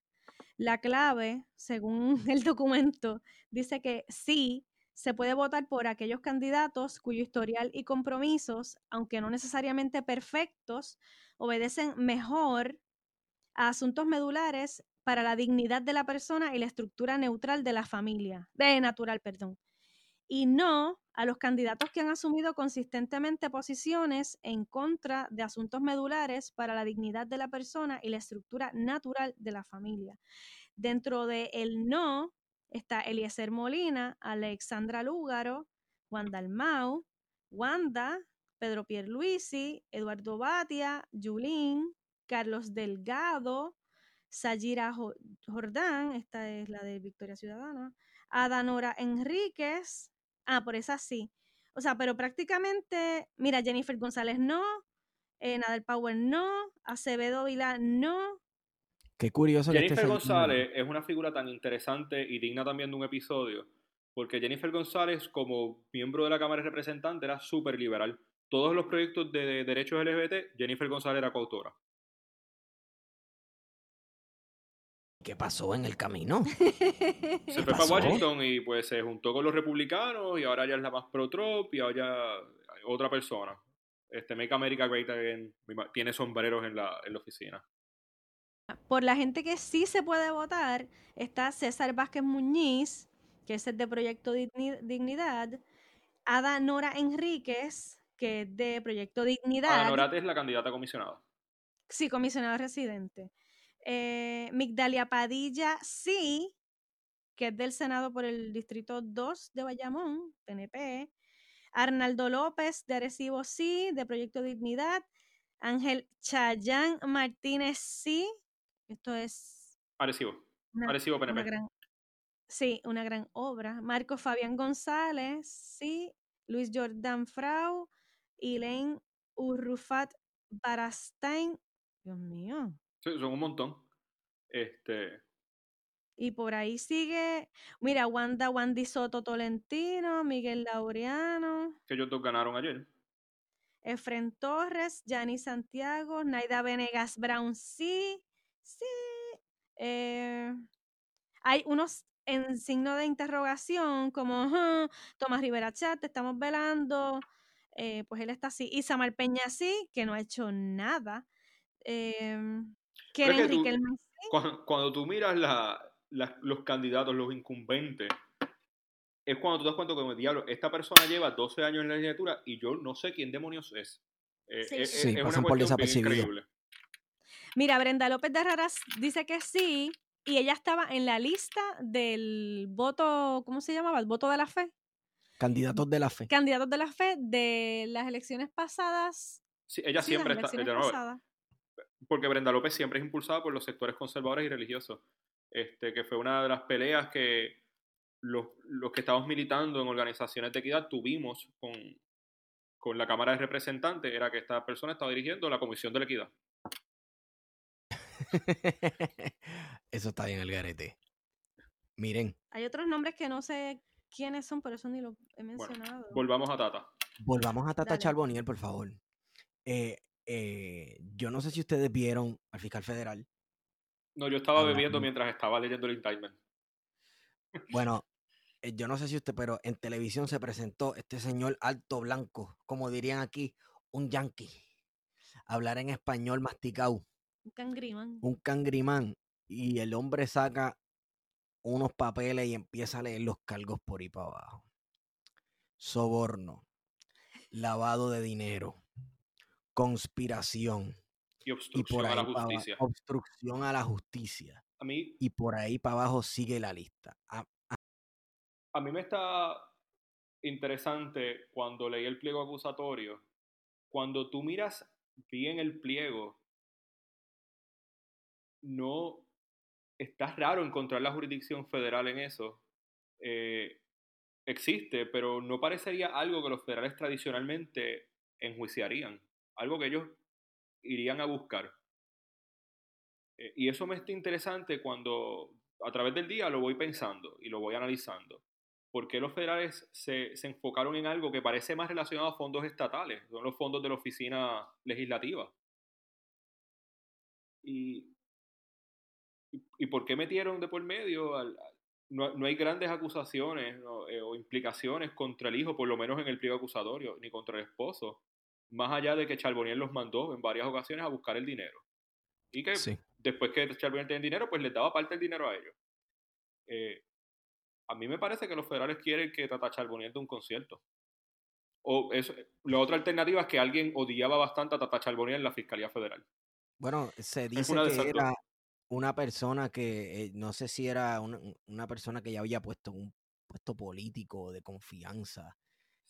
La clave, según el documento, dice que sí se puede votar por aquellos candidatos cuyo historial y compromisos, aunque no necesariamente perfectos, obedecen mejor a asuntos medulares para la dignidad de la persona y la estructura neutral de la familia, de natural, perdón y no a los candidatos que han asumido consistentemente posiciones en contra de asuntos medulares para la dignidad de la persona y la estructura natural de la familia. Dentro de el no está Eliezer Molina, Alexandra Lúgaro, Wanda Almau, Wanda, Pedro Pierluisi, Eduardo Batia, Yulín, Carlos Delgado, Sayira Jo- Jordán, esta es la de Victoria Ciudadana, Adanora Enríquez, ah, por esa sí. O sea, pero prácticamente, mira, Jennifer González no, eh, Nadal Power no, Acevedo Vila no, Qué curioso que Jennifer. González es una figura tan interesante y digna también de un episodio, porque Jennifer González, como miembro de la Cámara de Representantes, era súper liberal. Todos los proyectos de derechos LGBT, Jennifer González era coautora. ¿Qué pasó en el camino? Se fue para? Washington y pues se juntó con los republicanos y ahora ya es la más pro-Trump y ahora ya otra persona. Este Make America Great Again tiene sombreros en la, en la oficina. Por la gente que sí se puede votar, está César Vázquez Muñiz, que es el de Proyecto Digni- Dignidad, Ada Nora Enríquez, que es de Proyecto Dignidad. Ana Norate es la candidata comisionada. Sí, comisionado residente. Eh, Migdalia Padilla, sí, que es del Senado por el Distrito 2 de Bayamón, PNP. Arnaldo López, de Arecibo, sí, de Proyecto Dignidad. Ángel Chayán Martínez, sí. Esto es Arecibo. una, Arecibo una gran, sí, una gran obra. Marco Fabián González, sí. Luis Jordan Frau, Elaine Urrufat Barastain. Dios mío. Sí, son un montón. Este, Y por ahí sigue, mira, Wanda Wandy Soto Tolentino, Miguel Laureano, que ellos dos ganaron ayer. Efren Torres, Yanni Santiago, Naida Venegas Brown, sí, sí. Eh, hay unos en signo de interrogación, como "Ujú, Tomás Rivera Chat, te estamos velando. eh, pues él está así. Y Samar Peña sí, que no ha hecho nada. Eh, Que tú- Riquelme Cuando, cuando tú miras la- la- los candidatos, los incumbentes, es cuando tú te das cuenta que, diablo, esta persona lleva 12 años en la legislatura y yo no sé quién demonios es. Eh, Sí. es- Sí, es una pasan por bien desapercibido. increíble. Mira, Brenda López de Raras dice que sí, y ella estaba en la lista del voto, ¿cómo se llamaba? El voto de la fe. Candidatos de la fe. Candidatos de la fe de las elecciones pasadas. Sí, ella sí, siempre está, de nuevo. Porque Brenda López siempre es impulsada por los sectores conservadores y religiosos. Este, que fue una de las peleas que los, los que estamos militando en organizaciones de equidad tuvimos con, con la Cámara de Representantes, era que esta persona estaba dirigiendo la Comisión de la Equidad. Eso está bien, el garete. Miren, Hay otros nombres que no sé quiénes son, por eso ni los he mencionado. Volvamos a Tata. volvamos a Tata Dale. Charboniel, por favor. Eh, eh, yo no sé si ustedes vieron al fiscal federal. No, yo estaba Hablando. bebiendo mientras estaba leyendo el indictment. Bueno, eh, yo no sé si usted, pero en televisión se presentó este señor alto blanco, como dirían aquí, un yankee. Hablar en español masticado, Un cangriman. un cangrimán. Y el hombre saca unos papeles y empieza a leer los cargos por ahí para abajo. Soborno, lavado de dinero, conspiración Y obstrucción por a ahí la justicia. obstrucción a la justicia. A mí, Y por ahí para abajo sigue la lista. Ah, a mí me está interesante cuando leí el pliego acusatorio. Cuando tú miras bien el pliego, no está raro encontrar la jurisdicción federal en eso. Eh, existe, pero no parecería algo que los federales tradicionalmente enjuiciarían, algo que ellos irían a buscar. Eh, y eso me está interesante cuando a través del día lo voy pensando y lo voy analizando. ¿Por qué los federales se, se enfocaron en algo que parece más relacionado a fondos estatales? Son los fondos de la oficina legislativa. Y, y, por qué metieron de por medio? no, no hay grandes acusaciones. Eh, o implicaciones contra el hijo, por lo menos en el pliego acusatorio, ni contra el esposo, más allá de que Charbonnier los mandó en varias ocasiones a buscar el dinero. Y que sí. después que Charbonnier tenía dinero, pues les daba parte del dinero a ellos. Eh, a mí me parece que los federales quieren que Tata Charbonnier dé un concierto. O eso, la otra alternativa es que alguien odiaba bastante a Tata Charbonnier en la Fiscalía Federal. Bueno, se dice una de que era una persona que, eh, no sé si era una, una persona que ya había puesto un puesto político de confianza.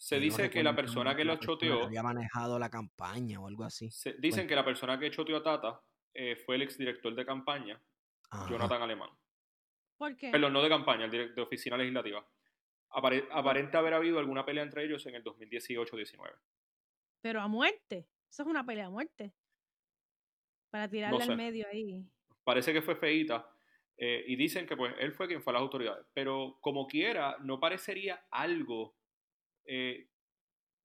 Se no dice que la persona que la lo choteó, había manejado la campaña o algo así. se- dicen Bueno. que la persona que choteó a Tata eh, fue el exdirector de campaña, Ajá. Jonathan Alemán. ¿Por qué? Perdón, no de campaña, el de oficina legislativa. Apare- aparenta haber habido alguna pelea entre ellos en el 2018-19. Pero a muerte. Eso es una pelea a muerte. Para tirarle sé. al medio ahí. parece que fue feíta. eh, y dicen que pues él fue quien fue a las autoridades. Pero como quiera, no parecería algo eh,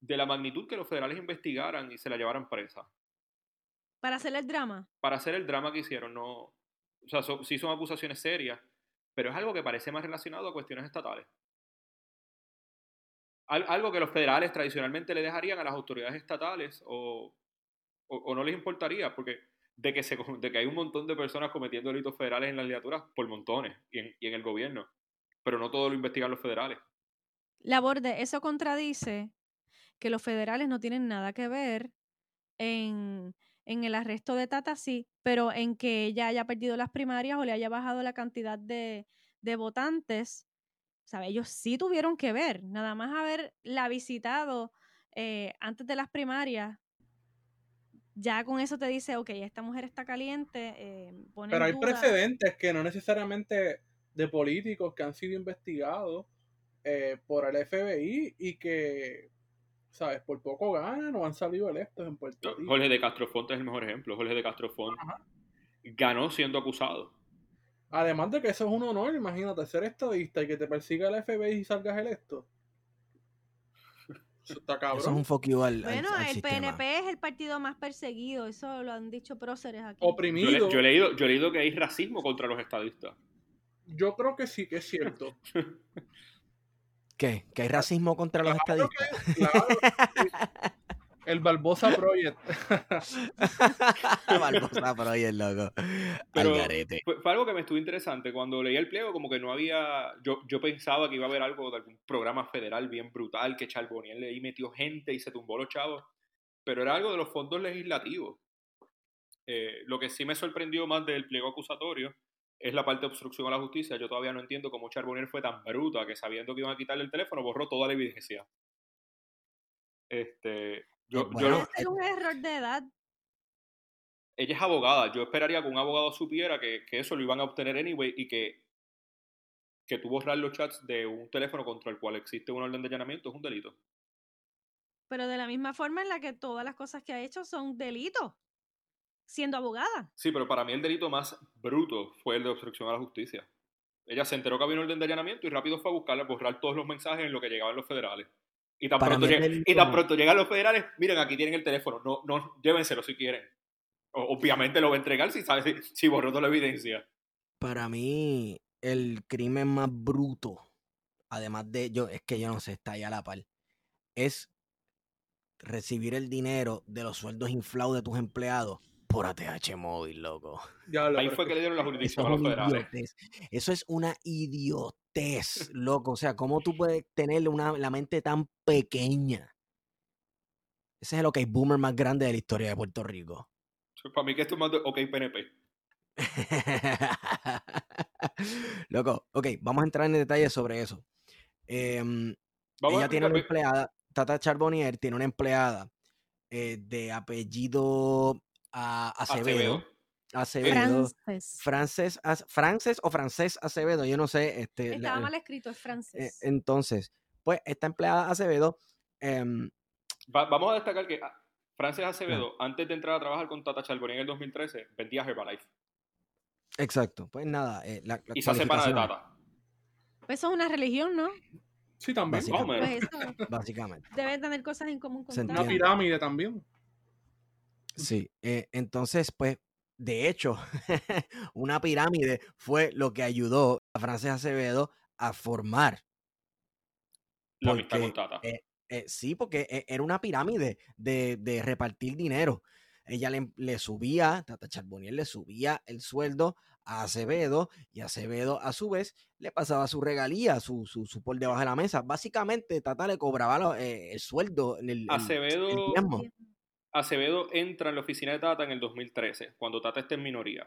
de la magnitud que los federales investigaran y se la llevaran presa. Para hacer el drama. Para hacer el drama que hicieron, no. O sea, son- sí son acusaciones serias, pero es algo que parece más relacionado a cuestiones estatales. Al- algo que los federales tradicionalmente le dejarían a las autoridades estatales o, o- o no les importaría, porque de que, se, de que hay un montón de personas cometiendo delitos federales en las legislaturas por montones y en, y en el gobierno, pero no todo lo investigan los federales. Laborde, eso contradice que los federales no tienen nada que ver en, en el arresto de Tata, sí, pero en que ella haya perdido las primarias o le haya bajado la cantidad de, de votantes, ¿sabe? ellos sí tuvieron que ver, nada más haberla visitado eh, antes de las primarias, ya con eso te dice, ok, esta mujer está caliente, eh, pone Pero hay duda- precedentes que no necesariamente de políticos que han sido investigados eh, por el FBI y que, ¿sabes? Por poco ganan o han salido electos en Puerto Rico. Jorge de Castrofonte es el mejor ejemplo. Jorge de Castrofonte Ajá. ganó siendo acusado. Además de que eso es un honor, imagínate, ser estadista y que te persiga el FBI y salgas electo. Eso está cabrón. Eso es un fuck you al, al- Bueno, al el sistema. PNP es el partido más perseguido, eso lo han dicho próceres aquí. Yo, Oprimido. le- yo he leído, yo he leído que hay racismo contra los estadistas. Yo creo que sí, que es cierto. ¿Qué? ¿Que hay racismo contra los estadistas? que- claro, El Barbosa Project. Barbosa Project, loco. Pero Algarete. fue, fue algo que me estuvo interesante. Cuando leí el pliego, como que no había. Yo, yo pensaba que iba a haber algo de algún programa federal bien brutal, que Charboniel le ahí metió gente y se tumbó los chavos. Pero era algo de los fondos legislativos. Eh, lo que sí me sorprendió más del pliego acusatorio es la parte de obstrucción a la justicia. Yo todavía no entiendo cómo Charbonnier fue tan bruta que sabiendo que iban a quitarle el teléfono borró toda la evidencia. Este, yo, yo Bueno, no- Puede ser un error de edad. ella es abogada. Yo esperaría que un abogado supiera que, que eso lo iban a obtener anyway y que, que tú borrar los chats de un teléfono contra el cual existe una orden de allanamiento es un delito. Pero de la misma forma en la que todas las cosas que ha hecho son delitos, siendo abogada. Sí, pero para mí el delito más bruto fue el de obstrucción a la justicia. Ella se enteró que había una orden de allanamiento y rápido fue a buscarla, a borrar todos los mensajes en lo que llegaban los federales. Y tan, pronto, lleg- delito- y tan pronto llegan los federales, miren, aquí tienen el teléfono, no, no, llévenselo si quieren. O- obviamente lo va a entregar si, sabe, si, si borró toda la evidencia. Para mí, el crimen más bruto, además de yo, es que yo no sé, está ahí a la par, es recibir el dinero de los sueldos inflados de tus empleados por ATH móvil, loco. Ya lo Ahí fue que le dieron la jurisdicción a los federales. idiotez. Eso es una idiotez, loco. O sea, ¿cómo tú puedes tener una, la mente tan pequeña? Ese es el OK Boomer más grande de la historia de Puerto Rico. Para mí que esto es más de OK PNP. Loco, ok, vamos a entrar en detalle sobre eso. Vamos a ella tiene una empleada, Tata Charbonnier tiene una empleada eh, de apellido ah, Acevedo. Acevedo. Frances. Frances, o Francés Acevedo, yo no sé. Este, la- Estaba mal escrito, es eh, Frances. entonces, pues esta empleada Acevedo, em, Va- vamos a destacar que ah, Frances Acevedo, antes de entrar a trabajar con Tata Charbonnier en el 2013, vendía Herbalife. exacto, pues nada, eh, la, la Y se hace pana de Tata. Pues eso es una religión, ¿no? Sí, también. Básica- Más o menos. Pues eso básicamente. debe tener cosas en común con. Una pirámide también. Sí, eh, entonces, pues, de hecho, una pirámide fue lo que ayudó a Frances Acevedo a formar. Porque, eh, eh, sí, porque era una pirámide de, de repartir dinero. Ella le, le subía, Tata Charbonnier le subía el sueldo a Acevedo y Acevedo a su vez le pasaba su regalía, su, su, su por debajo de la mesa. Básicamente, Tata le cobraba lo- eh, el sueldo, el, el- el Acevedo, diezmo. Acevedo entra en la oficina de Tata en el 2013, cuando Tata está en minoría,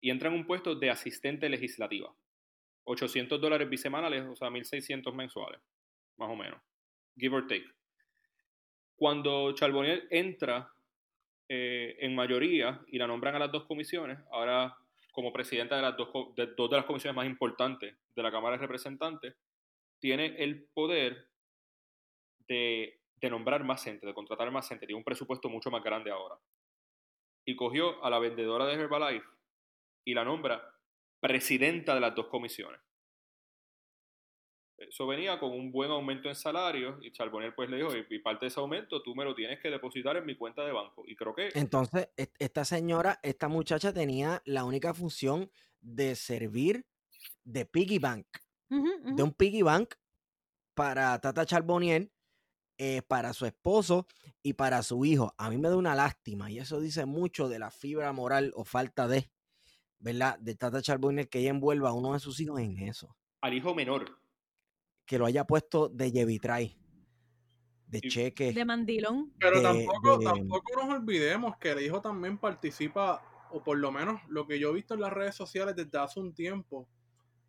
y entra en un puesto de asistente legislativa. 800 dólares bisemanales, o sea, 1.600 mensuales, más o menos. Give or take. Cuando Charbonnier entra eh, en mayoría y la nombran a las dos comisiones, ahora como presidenta de las de dos de las comisiones más importantes de la Cámara de Representantes, tiene el poder de, de nombrar más gente, de contratar más gente, tiene un presupuesto mucho más grande ahora. Y cogió a la vendedora de Herbalife y la nombra presidenta de las dos comisiones. Eso venía con un buen aumento en salario y Charbonnier pues le dijo, y, parte de ese aumento tú me lo tienes que depositar en mi cuenta de banco. Y creo que Entonces, est- esta señora, esta muchacha tenía la única función de servir de piggy bank, de un piggy bank para Tata Charbonnier, eh, para su esposo y para su hijo. A mí me da una lástima y eso dice mucho de la fibra moral o falta de, ¿verdad? De Tata Charbonnier que ella envuelva a uno de sus hijos en eso, al hijo menor, que lo haya puesto de Yevitray, de cheque. De mandilón. Pero de- tampoco, de- tampoco nos olvidemos que el hijo también participa, o por lo menos lo que yo he visto en las redes sociales desde hace un tiempo,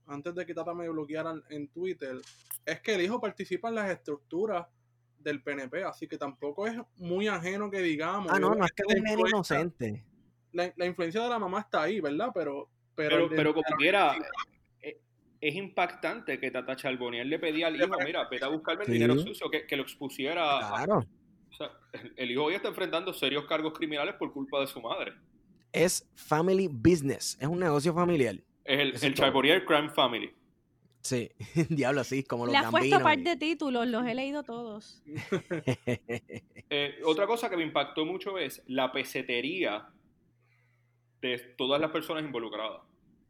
antes de que Tata me bloquearan en Twitter, es que el hijo participa en las estructuras del PNP, así que tampoco es muy ajeno que digamos. Ah, no, no es que es un nene inocente. La, la influencia de la mamá está ahí, ¿verdad? Pero, pero, pero, como quiera, eh, es impactante que Tata Charbonnier le pedía al hijo, mira, vete a buscarme el Sí. dinero sucio, que, que lo expusiera a, Claro. O sea, el- hijo hoy está enfrentando serios cargos criminales por culpa de su madre. Es family business, es un negocio familiar. Es el, Eso es el todo. Charbonnier Crime Family. Sí, diablo, sí, como los Le has puesto par de títulos, los he leído todos. Eh, otra cosa que me impactó mucho es la pesetería de todas las personas involucradas.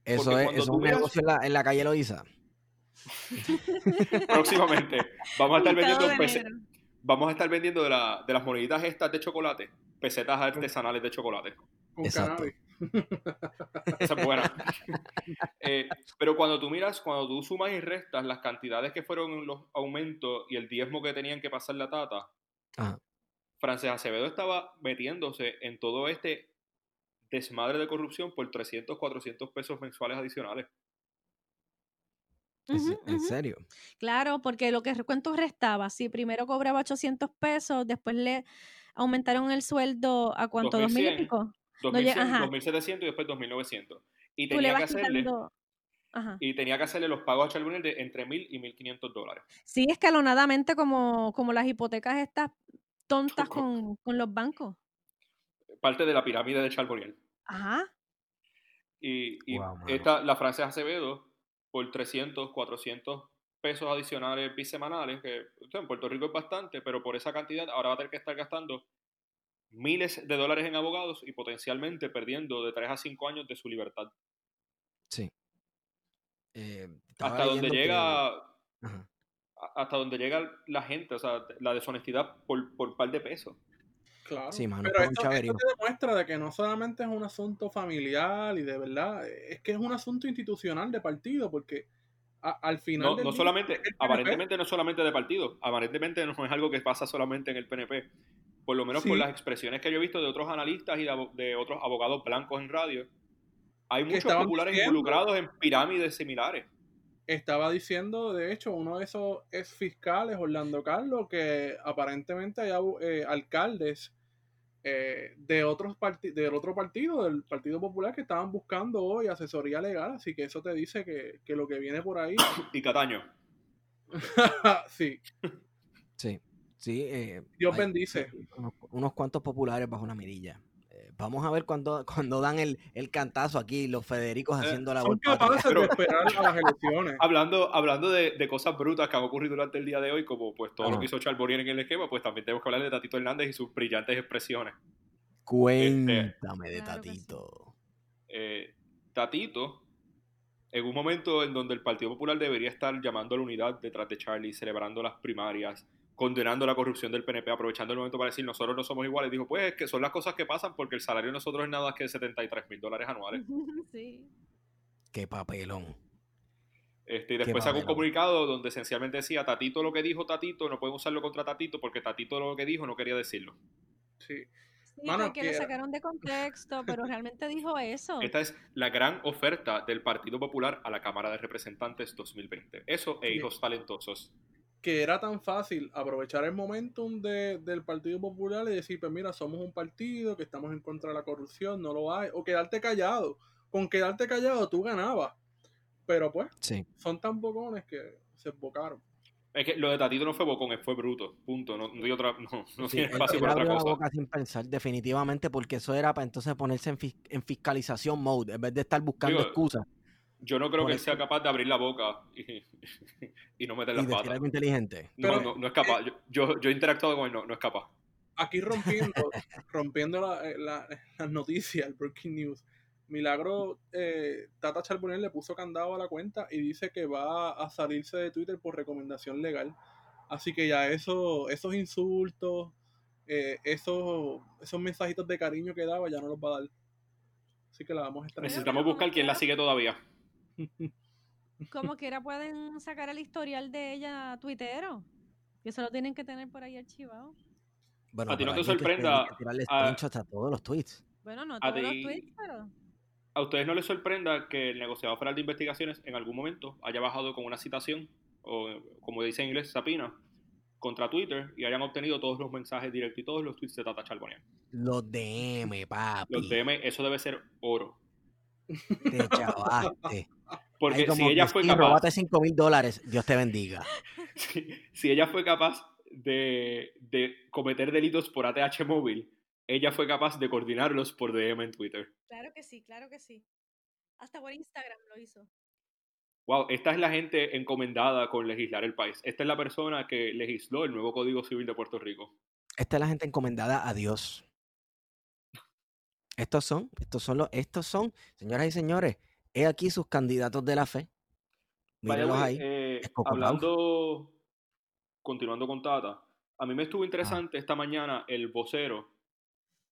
Eso Porque es, eso es un negocio en la, en la calle Loiza. Próximamente vamos a estar vendiendo pese- vamos a estar vendiendo de, la- de las moneditas estas de chocolate, pesetas artesanales de chocolate. Con Exacto. cannabis. Esa es buena. Eh, pero cuando tú miras, cuando tú sumas y restas las cantidades que fueron los aumentos y el diezmo que tenían que pasar la tata, Ajá. Frances Acevedo estaba metiéndose en todo este desmadre de corrupción por 300, 400 pesos mensuales adicionales. ¿En, serio? Claro, porque lo que cuánto restaba, si primero cobraba 800 pesos, después le aumentaron el sueldo a cuánto, dos mil y 2100. pico. 2100, ajá. 2700 y después 2900. Y tenía que hacerle quitando. Ajá. y tenía que hacerle los pagos a Charbonnier de entre 1000 y 1500 dólares. Sí, escalonadamente como, como las hipotecas estas tontas Co- con, con los bancos. Parte de la pirámide de Charbonnier. Ajá. Y, esta, la Frances Acevedo, por 300, 400 pesos adicionales bisemanales, que en Puerto Rico es bastante, pero por esa cantidad ahora va a tener que estar gastando miles de dólares en abogados y potencialmente perdiendo de 3 a 5 años de su libertad. Sí. Eh, Hasta donde que- llega hasta donde llega la gente, o sea, la deshonestidad por, por par de pesos. Claro. Sí, mano, Pero esto, chaverío. esto te demuestra de que no solamente es un asunto familiar y de verdad, es que es un asunto institucional de partido, porque a- al final. No, del no día, solamente, aparentemente no solamente de partido, aparentemente no es algo que pasa solamente en el PNP. Por lo menos por las expresiones que yo he visto de otros analistas y de, otros abogados blancos en radio, hay muchos estaban populares diciendo- involucrados en pirámides similares. estaba diciendo, de hecho, uno de esos ex fiscales, Orlando Carlos, que aparentemente hay eh, alcaldes eh, de otros parti- del otro partido, del Partido Popular, que estaban buscando hoy asesoría legal, así que eso te dice que, que lo que viene por ahí, Y Cataño. sí, Sí, sí. eh, Dios bendice. Unos, unos cuantos populares bajo una mirilla. Eh, vamos a ver cuando, cuando dan el, el cantazo aquí, los Federicos Eh, haciendo la Son vuelta. capaces Pero- de esperar a las elecciones. Hablando, hablando de, de cosas brutas que han ocurrido durante el día de hoy, como pues todo lo que hizo Charbonnier en el esquema, pues también tenemos que hablar de Tatito Hernández y sus brillantes expresiones. Cuéntame de. Tatito. eh, Tatito, en un momento en donde el Partido Popular debería estar llamando a la unidad detrás de Charlie, celebrando las primarias, condenando la corrupción del PNP, aprovechando el momento para decir nosotros no somos iguales, dijo, pues es que son las cosas que pasan porque el salario de nosotros es nada más que 73 mil dólares anuales. Sí. Qué papelón. Este, y después sacó un comunicado donde esencialmente decía, Tatito lo que dijo Tatito, no pueden usarlo contra Tatito porque Tatito lo que dijo no quería decirlo. Sí. Sí, Mano, porque lo que- sacaron de contexto, pero realmente dijo eso. Esta es la gran oferta del Partido Popular a la Cámara de Representantes 2020. Eso e Sí. hijos talentosos. Que era tan fácil aprovechar el momentum de- del Partido Popular y decir, pues mira, somos un partido que estamos en contra de la corrupción, no lo hay, o quedarte callado. Con quedarte callado tú ganabas. Pero pues, Sí. son tan bocones que se embocaron. Es que lo de Tatito no fue bocón, fue bruto. Punto. No, no, hay otra, no, no Sí, tiene espacio para otra la cosa. boca sin pensar, definitivamente, porque eso era para entonces ponerse en, fis- en fiscalización mode, en vez de estar buscando Digo, excusas Yo no creo que él eso- sea capaz de abrir la boca y, y no meter las patas. algo inteligente. No, Pero- no, no es capaz. Yo, yo, yo he interactuado con él, no, no es capaz. Aquí rompiendo, rompiendo la- eh, la- las noticias, el breaking news. Milagro, eh, Tata Charbonnier le puso candado a la cuenta y dice que va a salirse de Twitter por recomendación legal. Así que ya eso, esos insultos, eh, esos, esos mensajitos de cariño que daba ya no los va a dar. Así que la vamos a estar. Necesitamos buscar quién la sigue todavía. Como quiera pueden sacar el historial de ella tuitero. Que eso lo tienen que tener por ahí archivado. Bueno, A ti no te que sorprenda, que a todos los tweets. Bueno, no A todos los ti- tweets, pero... ¿A ustedes no les sorprenda que el negociador federal de investigaciones en algún momento haya bajado con una citación, o como dice en inglés, sapina, contra Twitter y hayan obtenido todos los mensajes directos y todos los tweets de Tata Charbonnier? Los DM, papi. Los DM, eso debe ser oro. Te chavaste. Porque como si ella fue capaz, robate 5 mil dólares, Dios te bendiga. si, si ella fue capaz de, de cometer delitos por ATH móvil, ella fue capaz de coordinarlos por DM en Twitter. Claro que sí, claro que sí. Hasta por Instagram lo hizo. Wow, esta es la gente encomendada con legislar el país. Esta es la persona que legisló el nuevo Código Civil de Puerto Rico. Esta es la gente encomendada a Dios. Estos son, estos son los, estos son, señoras y señores, he aquí sus candidatos de la fe. Mírenlos ahí. eh, hablando, continuando con Tata, A mí me estuvo interesante esta mañana el vocero,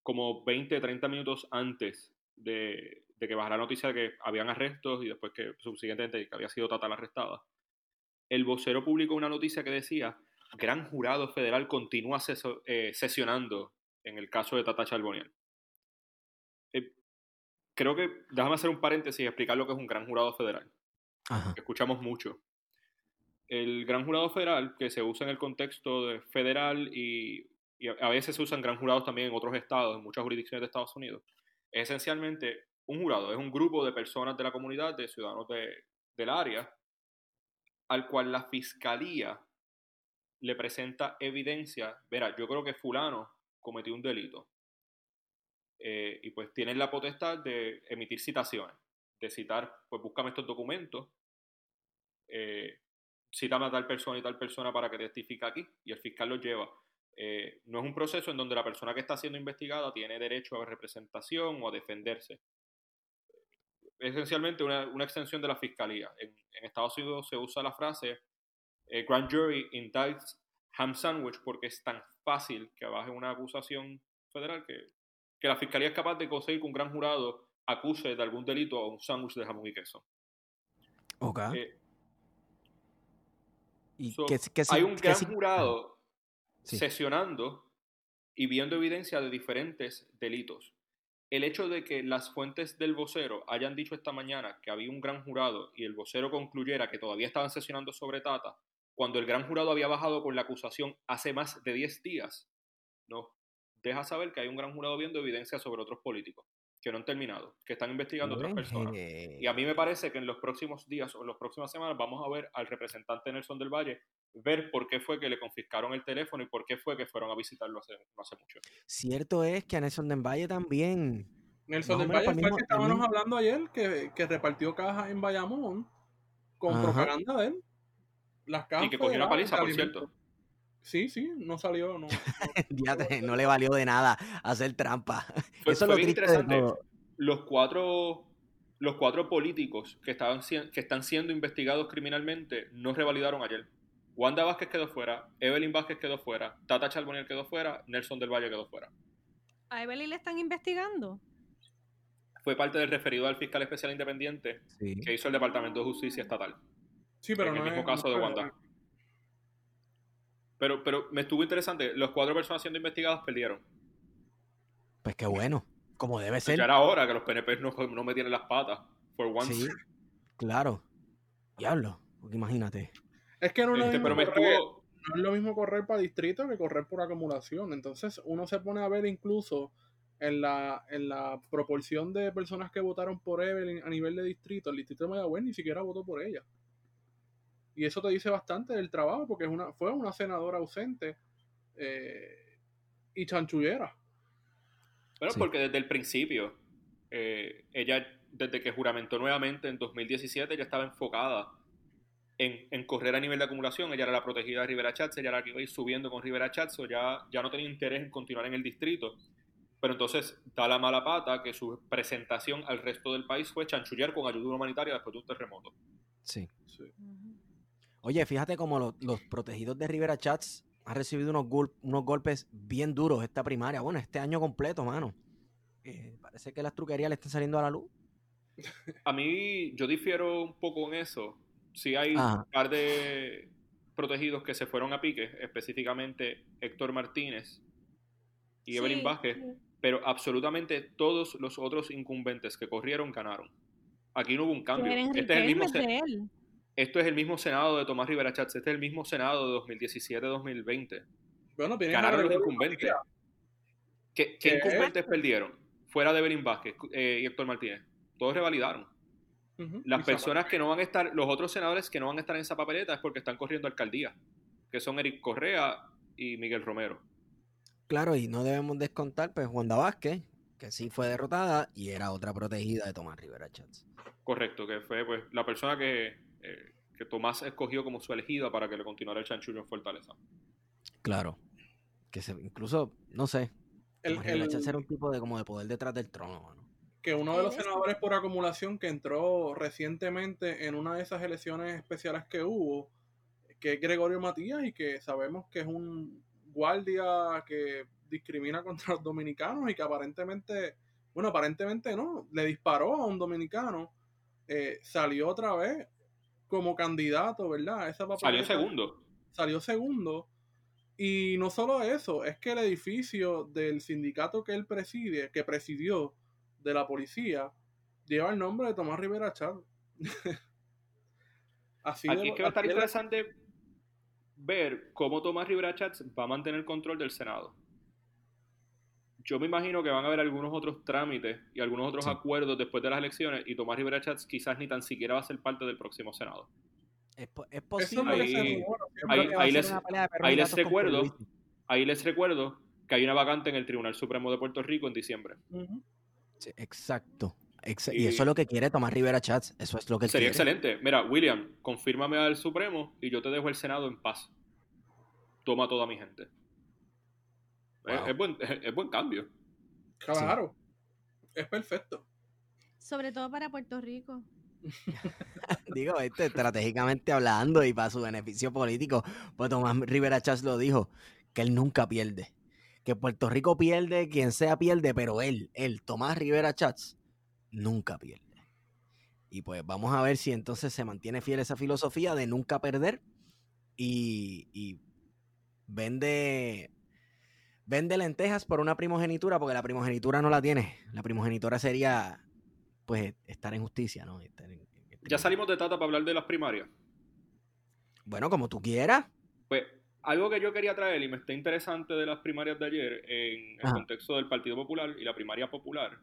como 20, 30 minutos antes de, de que bajara la noticia de que habían arrestos y después que subsiguientemente que había sido Tatal arrestada. El vocero publicó una noticia que decía, gran jurado federal continúa seso- eh, sesionando en el caso de Tata Charboniel. Creo que, déjame hacer un paréntesis y explicar lo que es un gran jurado federal Ajá. que escuchamos mucho. El gran jurado federal, que se usa en el contexto de federal y, a veces se usan gran jurados también en otros estados, en muchas jurisdicciones de Estados Unidos, es esencialmente un jurado, es un grupo de personas de la comunidad, de ciudadanos de, del área, al cual la fiscalía le presenta evidencia, verá, yo creo que fulano cometió un delito. Eh, y pues tienen la potestad de emitir citaciones, de citar, pues búscame estos documentos, eh, cítame a tal persona y tal persona para que testifique aquí, y el fiscal los lleva. Eh, no es un proceso en donde la persona que está siendo investigada tiene derecho a representación o a defenderse. Es esencialmente una, una extensión de la fiscalía. En, en Estados Unidos se usa la frase eh, Grand Jury indicts ham sandwich porque es tan fácil que baje una acusación federal que, que la fiscalía es capaz de conseguir que un gran jurado acuse de algún delito a un sándwich de jamón y queso. Ok. Eh, ¿Y so, hay un gran sig- jurado Sí. sesionando y viendo evidencia de diferentes delitos. El hecho de que las fuentes del vocero hayan dicho esta mañana que había un gran jurado y el vocero concluyera que todavía estaban sesionando sobre Tata, cuando el gran jurado había bajado con la acusación hace más de 10 días, no, deja saber que hay un gran jurado viendo evidencia sobre otros políticos que no han terminado, que están investigando otras personas. Y a mí me parece que en los próximos días o en las próximas semanas vamos a ver al representante Nelson del Valle ver por qué fue que le confiscaron el teléfono y por qué fue que fueron a visitarlo hace, no hace mucho. Cierto es que a Nelson del Valle también. Nelson del Valle el fue el que estábamos hablando ayer, que, que repartió cajas en Bayamón con Ajá. propaganda de él. Las cajas Y que cogió una paliza, por cierto. Sí, sí, no salió. No, no le valió de nada hacer trampa. Fue, Eso es fue lo de interesante. todo. Los cuatro, los cuatro políticos que, estaban, que están siendo investigados criminalmente no revalidaron ayer. Wanda Vázquez quedó fuera, Evelyn Vázquez quedó fuera, Tata Charboniel quedó fuera, Nelson del Valle quedó fuera. ¿A Evelyn le están investigando? Fue parte del referido al fiscal especial independiente Sí. que hizo el Departamento de Justicia Estatal. sí, pero en no el mismo es- caso no de Wanda. Pero, pero me estuvo interesante. Los cuatro personas siendo investigadas perdieron. Pues qué bueno. Como debe ser. Ya era hora que los PNP no, no metieran las patas. For once. Sí, claro. Diablo. Porque imagínate. Es que no es, lo Este, mismo pero me correr, estuvo. no es lo mismo correr para distrito que correr por acumulación. Entonces uno se pone a ver incluso en la, en la proporción de personas que votaron por Evelyn a nivel de distrito. El distrito de Mayagüez ni siquiera votó por ella. Y eso te dice bastante del trabajo porque es una, fue una senadora ausente eh, y chanchullera. Bueno, Sí. porque desde el principio, eh, ella, desde que juramentó nuevamente en 2017, ella estaba enfocada en, en correr a nivel de acumulación. Ella era la protegida de Rivera Chats, ella era la que iba a ir subiendo con Rivera Chats, o ya, ya no tenía interés en continuar en el distrito. Pero entonces da la mala pata que su presentación al resto del país fue chanchullar con ayuda humanitaria después de un terremoto. Sí. Sí. Oye, fíjate como los, los protegidos de Rivera Chats han recibido unos, gol- unos golpes bien duros esta primaria. Bueno, este año completo, mano. Eh, parece que las truquerías le están saliendo a la luz. A mí, yo difiero un poco en eso. Sí hay Ajá. un par de protegidos que se fueron a pique, específicamente Héctor Martínez y Evelyn Sí, Vázquez, sí. pero absolutamente todos los otros incumbentes que corrieron ganaron. Aquí no hubo un cambio. Este es el mismo, Esto es el mismo Senado de Tomás Rivera Chats, este es el mismo Senado de 2017-2020. Bueno, Ganaron los incumbentes. ¿Qué, incumbentes perdieron? Fuera de Evelyn Vázquez eh, y Héctor Martínez. Todos revalidaron. Las Y personas que no van a estar, los otros senadores que no van a estar en esa papeleta es porque están corriendo alcaldía, que son Eric Correa y Miguel Romero. Claro, y no debemos descontar, pues, Wanda Vázquez, que sí fue derrotada y era otra protegida de Tomás Rivera Chats. Correcto, que fue pues la persona que, eh, que Tomás escogió como su elegida para que le continuara el chanchullo en Fortaleza. Claro. Que se, incluso, no sé. El- el- era un tipo de como de poder detrás del trono, mano. que uno de los senadores por acumulación que entró recientemente en una de esas elecciones especiales que hubo, que es Gregorio Matías y que sabemos que es un guardia que discrimina contra los dominicanos y que aparentemente, bueno, aparentemente no, le disparó a un dominicano, eh, salió otra vez como candidato, ¿verdad? Esa salió segundo. Salió segundo. Y no solo eso, es que el edificio del sindicato que él preside, que presidió de la policía, lleva el nombre de Tomás Rivera Chávez. Así Aquí es que va a estar interesante ver cómo Tomás Rivera Chats va a mantener el control del Senado. Yo me imagino que van a haber algunos otros trámites y algunos otros acuerdos después de las elecciones y Tomás Rivera Chats quizás ni tan siquiera va a ser parte del próximo Senado. Es, posible. Ahí, les, recuerdo, ahí les recuerdo que hay una vacante en el Tribunal Supremo de Puerto Rico en diciembre. exacto. y, eso es lo que quiere Tomás Rivera Chats. Eso es lo que Sería excelente. Mira, William, confírmame al Supremo y yo te dejo el Senado en paz. Toma toda mi gente. Es, buen, es, buen cambio. Claro. Es perfecto. Sobre todo para Puerto Rico. Digo, este, estratégicamente hablando y para su beneficio político, pues Tomás Rivera Chats lo dijo, que él nunca pierde. Que Puerto Rico pierde, quien sea pierde, pero él, él, Tomás Rivera Chats, nunca pierde. Y pues vamos a ver si entonces se mantiene fiel esa filosofía de nunca perder y, y vende vende lentejas por una primogenitura, porque la primogenitura no la tiene. La primogenitura sería pues estar en justicia, ¿no? ya salimos de Tata para hablar de las primarias. Bueno, como tú quieras. Pues algo que yo quería traer y me está interesante de las primarias de ayer en el contexto del Partido Popular y la primaria popular.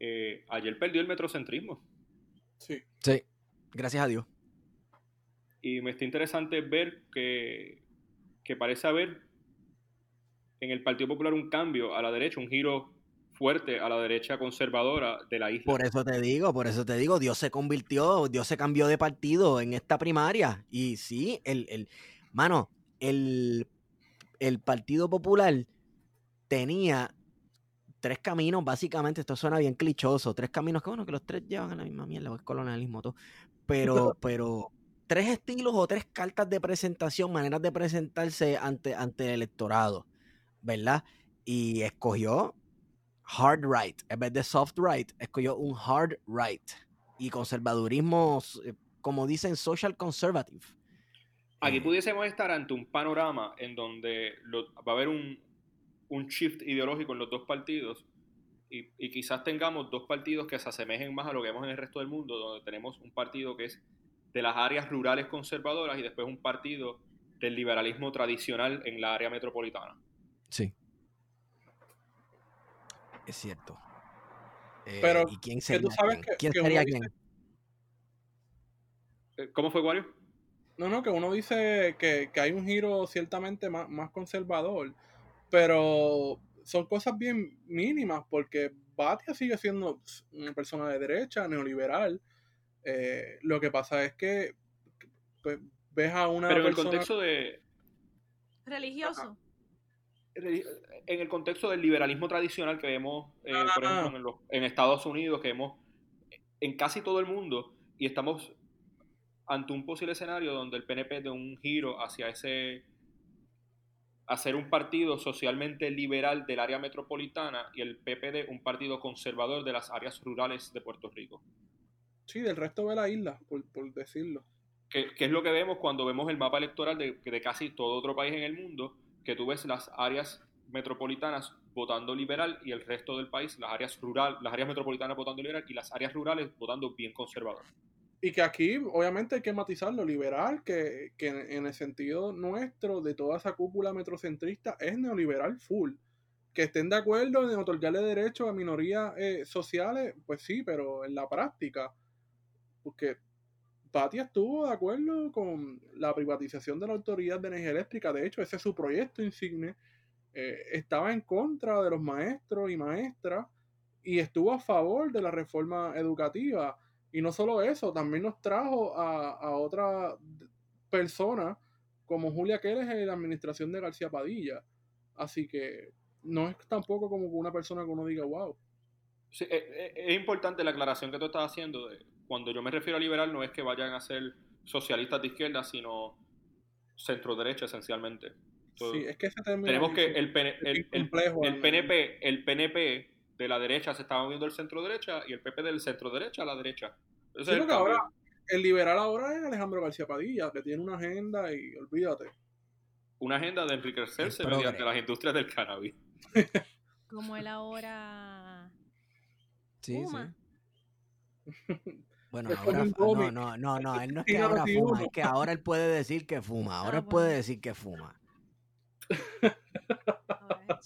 Eh, ayer perdió el metrocentrismo. Sí. Sí, gracias a Dios. Y me está interesante ver que, que parece haber en el Partido Popular un cambio a la derecha, un giro fuerte a la derecha conservadora de la isla. Por eso te digo, por eso te digo, Dios se convirtió, Dios se cambió de partido en esta primaria. Y sí, el, el mano, el, el Partido Popular tenía tres caminos, básicamente, esto suena bien clichoso, tres caminos, que bueno, que los tres llevan a la misma mierda, es colonialismo todo, pero, pero tres estilos o tres cartas de presentación, maneras de presentarse ante, ante el electorado, ¿verdad? Y escogió hard right, en vez de soft right, escogió un hard right. Y conservadurismo, eh, como dicen, social conservative. Aquí eh. pudiésemos estar ante un panorama en donde va a haber un, un, shift ideológico en los dos partidos y, y, quizás tengamos dos partidos que se asemejen más a lo que vemos en el resto del mundo, donde tenemos un partido que es de las áreas rurales conservadoras y después un partido del liberalismo tradicional en la área metropolitana. Sí. Es cierto. Eh, Pero, ¿y quién sería? ¿Quién sería quién? Eh, ¿Cómo fue, Wario? No, no, que uno dice que, hay un giro ciertamente más, conservador, pero son cosas bien mínimas, porque Batia sigue siendo una persona de derecha, neoliberal. Eh, lo que pasa es que pues, ves a una Pero en el contexto de... Religioso en el contexto del liberalismo tradicional que vemos, eh, por ah. ejemplo, en, Estados Unidos, que vemos en casi todo el mundo, y estamos ante un posible escenario donde el PNP de un giro hacia ese hacer un partido socialmente liberal del área metropolitana y el PPD un partido conservador de las áreas rurales de Puerto Rico. Sí, del resto de la isla, por, decirlo. Que, es lo que vemos cuando vemos el mapa electoral de, de casi todo otro país en el mundo, que tú ves las áreas metropolitanas votando liberal y el resto del país, las áreas rural, las áreas metropolitanas votando liberal y las áreas rurales votando bien conservador. Y que aquí obviamente hay que matizarlo, liberal, que, que en el sentido nuestro de toda esa cúpula metrocentrista es neoliberal full. Que estén de acuerdo en otorgarle derechos a minorías eh, sociales, pues sí, pero en la práctica, porque Patia estuvo de acuerdo con la privatización de la Autoridad de Energía Eléctrica, de hecho ese es su proyecto insigne, eh, estaba en contra de los maestros y maestras y estuvo a favor de la reforma educativa. Y no solo eso, también nos trajo a, otra persona como Julia Quérez en la administración de García Padilla. Así que no es tampoco como una persona que uno diga, wow. Eh, eh, es, importante la aclaración que tú estás haciendo. Cuando yo me refiero a liberal, no es que vayan a ser socialistas de izquierda, sino centro derecha esencialmente. Sí, es que ese término Tenemos que el, PN el, el- complejo, el ¿no? PNP, el PNP de la derecha se estaba moviendo al centro derecha y el PP del centro derecha a la derecha. Ese Sí, es el ahora el liberal ahora es Alejandro García Padilla, que tiene una agenda y olvídate. Una agenda de enriquecerse El mediante las industrias del cannabis. Como él ahora Sí, fuma. sí. Bueno, ahora. No, no, no, no. Él no es que ahora fuma, es que ahora él puede decir que fuma. Ahora Ah, él puede decir que fuma. Ahora.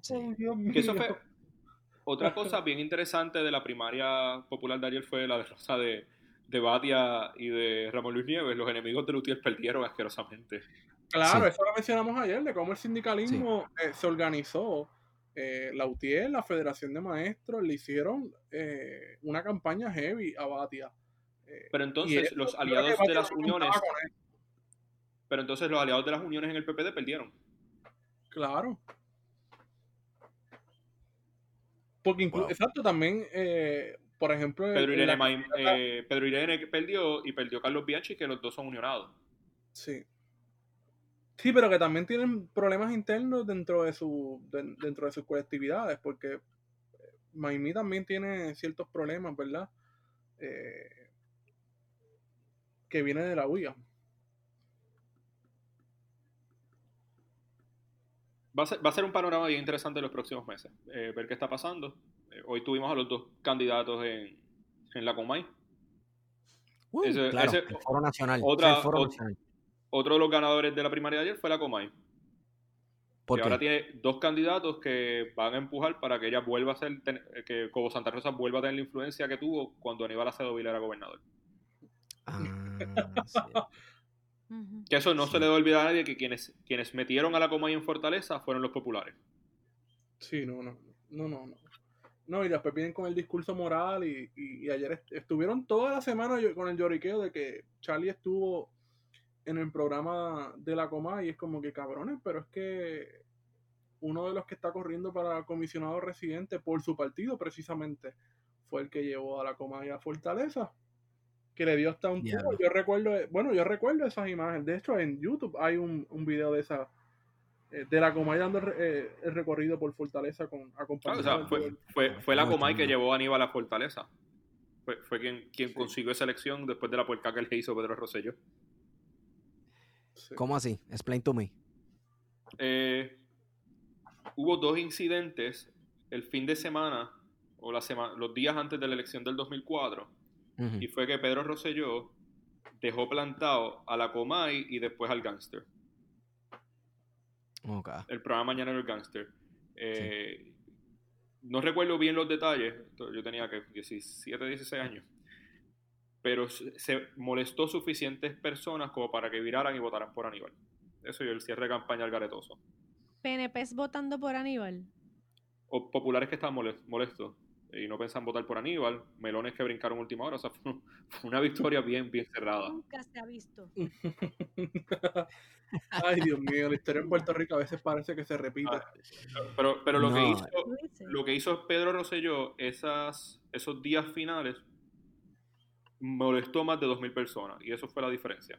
Sí. Que eso fue otra cosa bien interesante de la primaria popular de ayer fue la derrota de, de Batia y de Ramón Luis Nieves. Los enemigos de Lutier perdieron asquerosamente. Claro, Sí. eso lo mencionamos ayer, de cómo el sindicalismo eh, se organizó. Eh, la UTIER, la Federación de Maestros, le hicieron eh, una campaña heavy a Batia. Eh, Pero entonces los aliados de las uniones, pero entonces los aliados de las uniones en el PPD perdieron. Claro. Porque inclu- Wow. exacto, también, eh, por ejemplo, Pedro en Irene, la- Pedro Irene perdió y perdió Carlos Bianchi, que los dos son unionados. Sí. Sí, pero que también tienen problemas internos dentro de su de- dentro de sus colectividades, porque Maimí también tiene ciertos problemas, ¿verdad? Eh, que viene de la UIA. Va a, ser, va a ser un panorama bien interesante en los próximos meses. eh, ver qué está pasando. Eh, hoy tuvimos a los dos candidatos en, en la Comay. Uh, Ese- claro, ese- el Foro Nacional. otra- el Foro Nacional. Otro de los ganadores de la primaria de ayer fue la Comay. ¿Por que qué? ahora tiene dos candidatos que van a empujar para que ella vuelva a ser, ten- que Cobo Santa Rosa vuelva a tener la influencia que tuvo cuando Aníbal Acevedo Vila era gobernador. Ah, sí. Que eso no Sí. se le debe olvidar a nadie que quienes, quienes metieron a la Comay en Fortaleza fueron los populares. Sí, no, no, no, no, no. No, y después vienen con el discurso moral y, y- y ayer est- estuvieron toda la semana con el lloriqueo de que Charlie estuvo en el programa de la Coma y es como que cabrones, pero es que uno de los que está corriendo para comisionado residente por su partido precisamente fue el que llevó a la Coma y a Fortaleza, que le dio hasta un Diablo. tubo. Yo recuerdo, bueno, yo recuerdo esas imágenes. De hecho, en YouTube hay un, un video de esa eh, de la Comay dando eh, el recorrido por Fortaleza con Ah, acompañado o sea, fue, fue, fue la Muy Comay que llevó a Aníbal a Fortaleza. Fue, fue quien, quien Sí. consiguió esa elección después de la puerca que le hizo Pedro Rosselló. Sí. ¿Cómo así? Explain to me. Eh, hubo dos incidentes el fin de semana o la semana, los días antes de la elección del 2004 Ujú. y fue que Pedro Rosselló dejó plantado a la Comay y después al Gangster. El programa Mañana el Gangster. Eh, No recuerdo bien los detalles, yo tenía que 17, 16 años, pero se molestó suficientes personas como para que viraran y votaran por Aníbal. Eso y el cierre de campaña al garetoso. PNPs votando por Aníbal. o populares que estaban moles- molestos y no pensan votar por Aníbal, melones que brincaron última hora, o sea, fue, una victoria bien, bien cerrada. Nunca se ha visto. Ay, Dios mío, la historia en Puerto Rico a veces parece que se repite. Ah, Pero, pero lo, que hizo, lo que hizo Pedro Rosselló esas, esos días finales molestó más de 2.000 personas y eso fue la diferencia.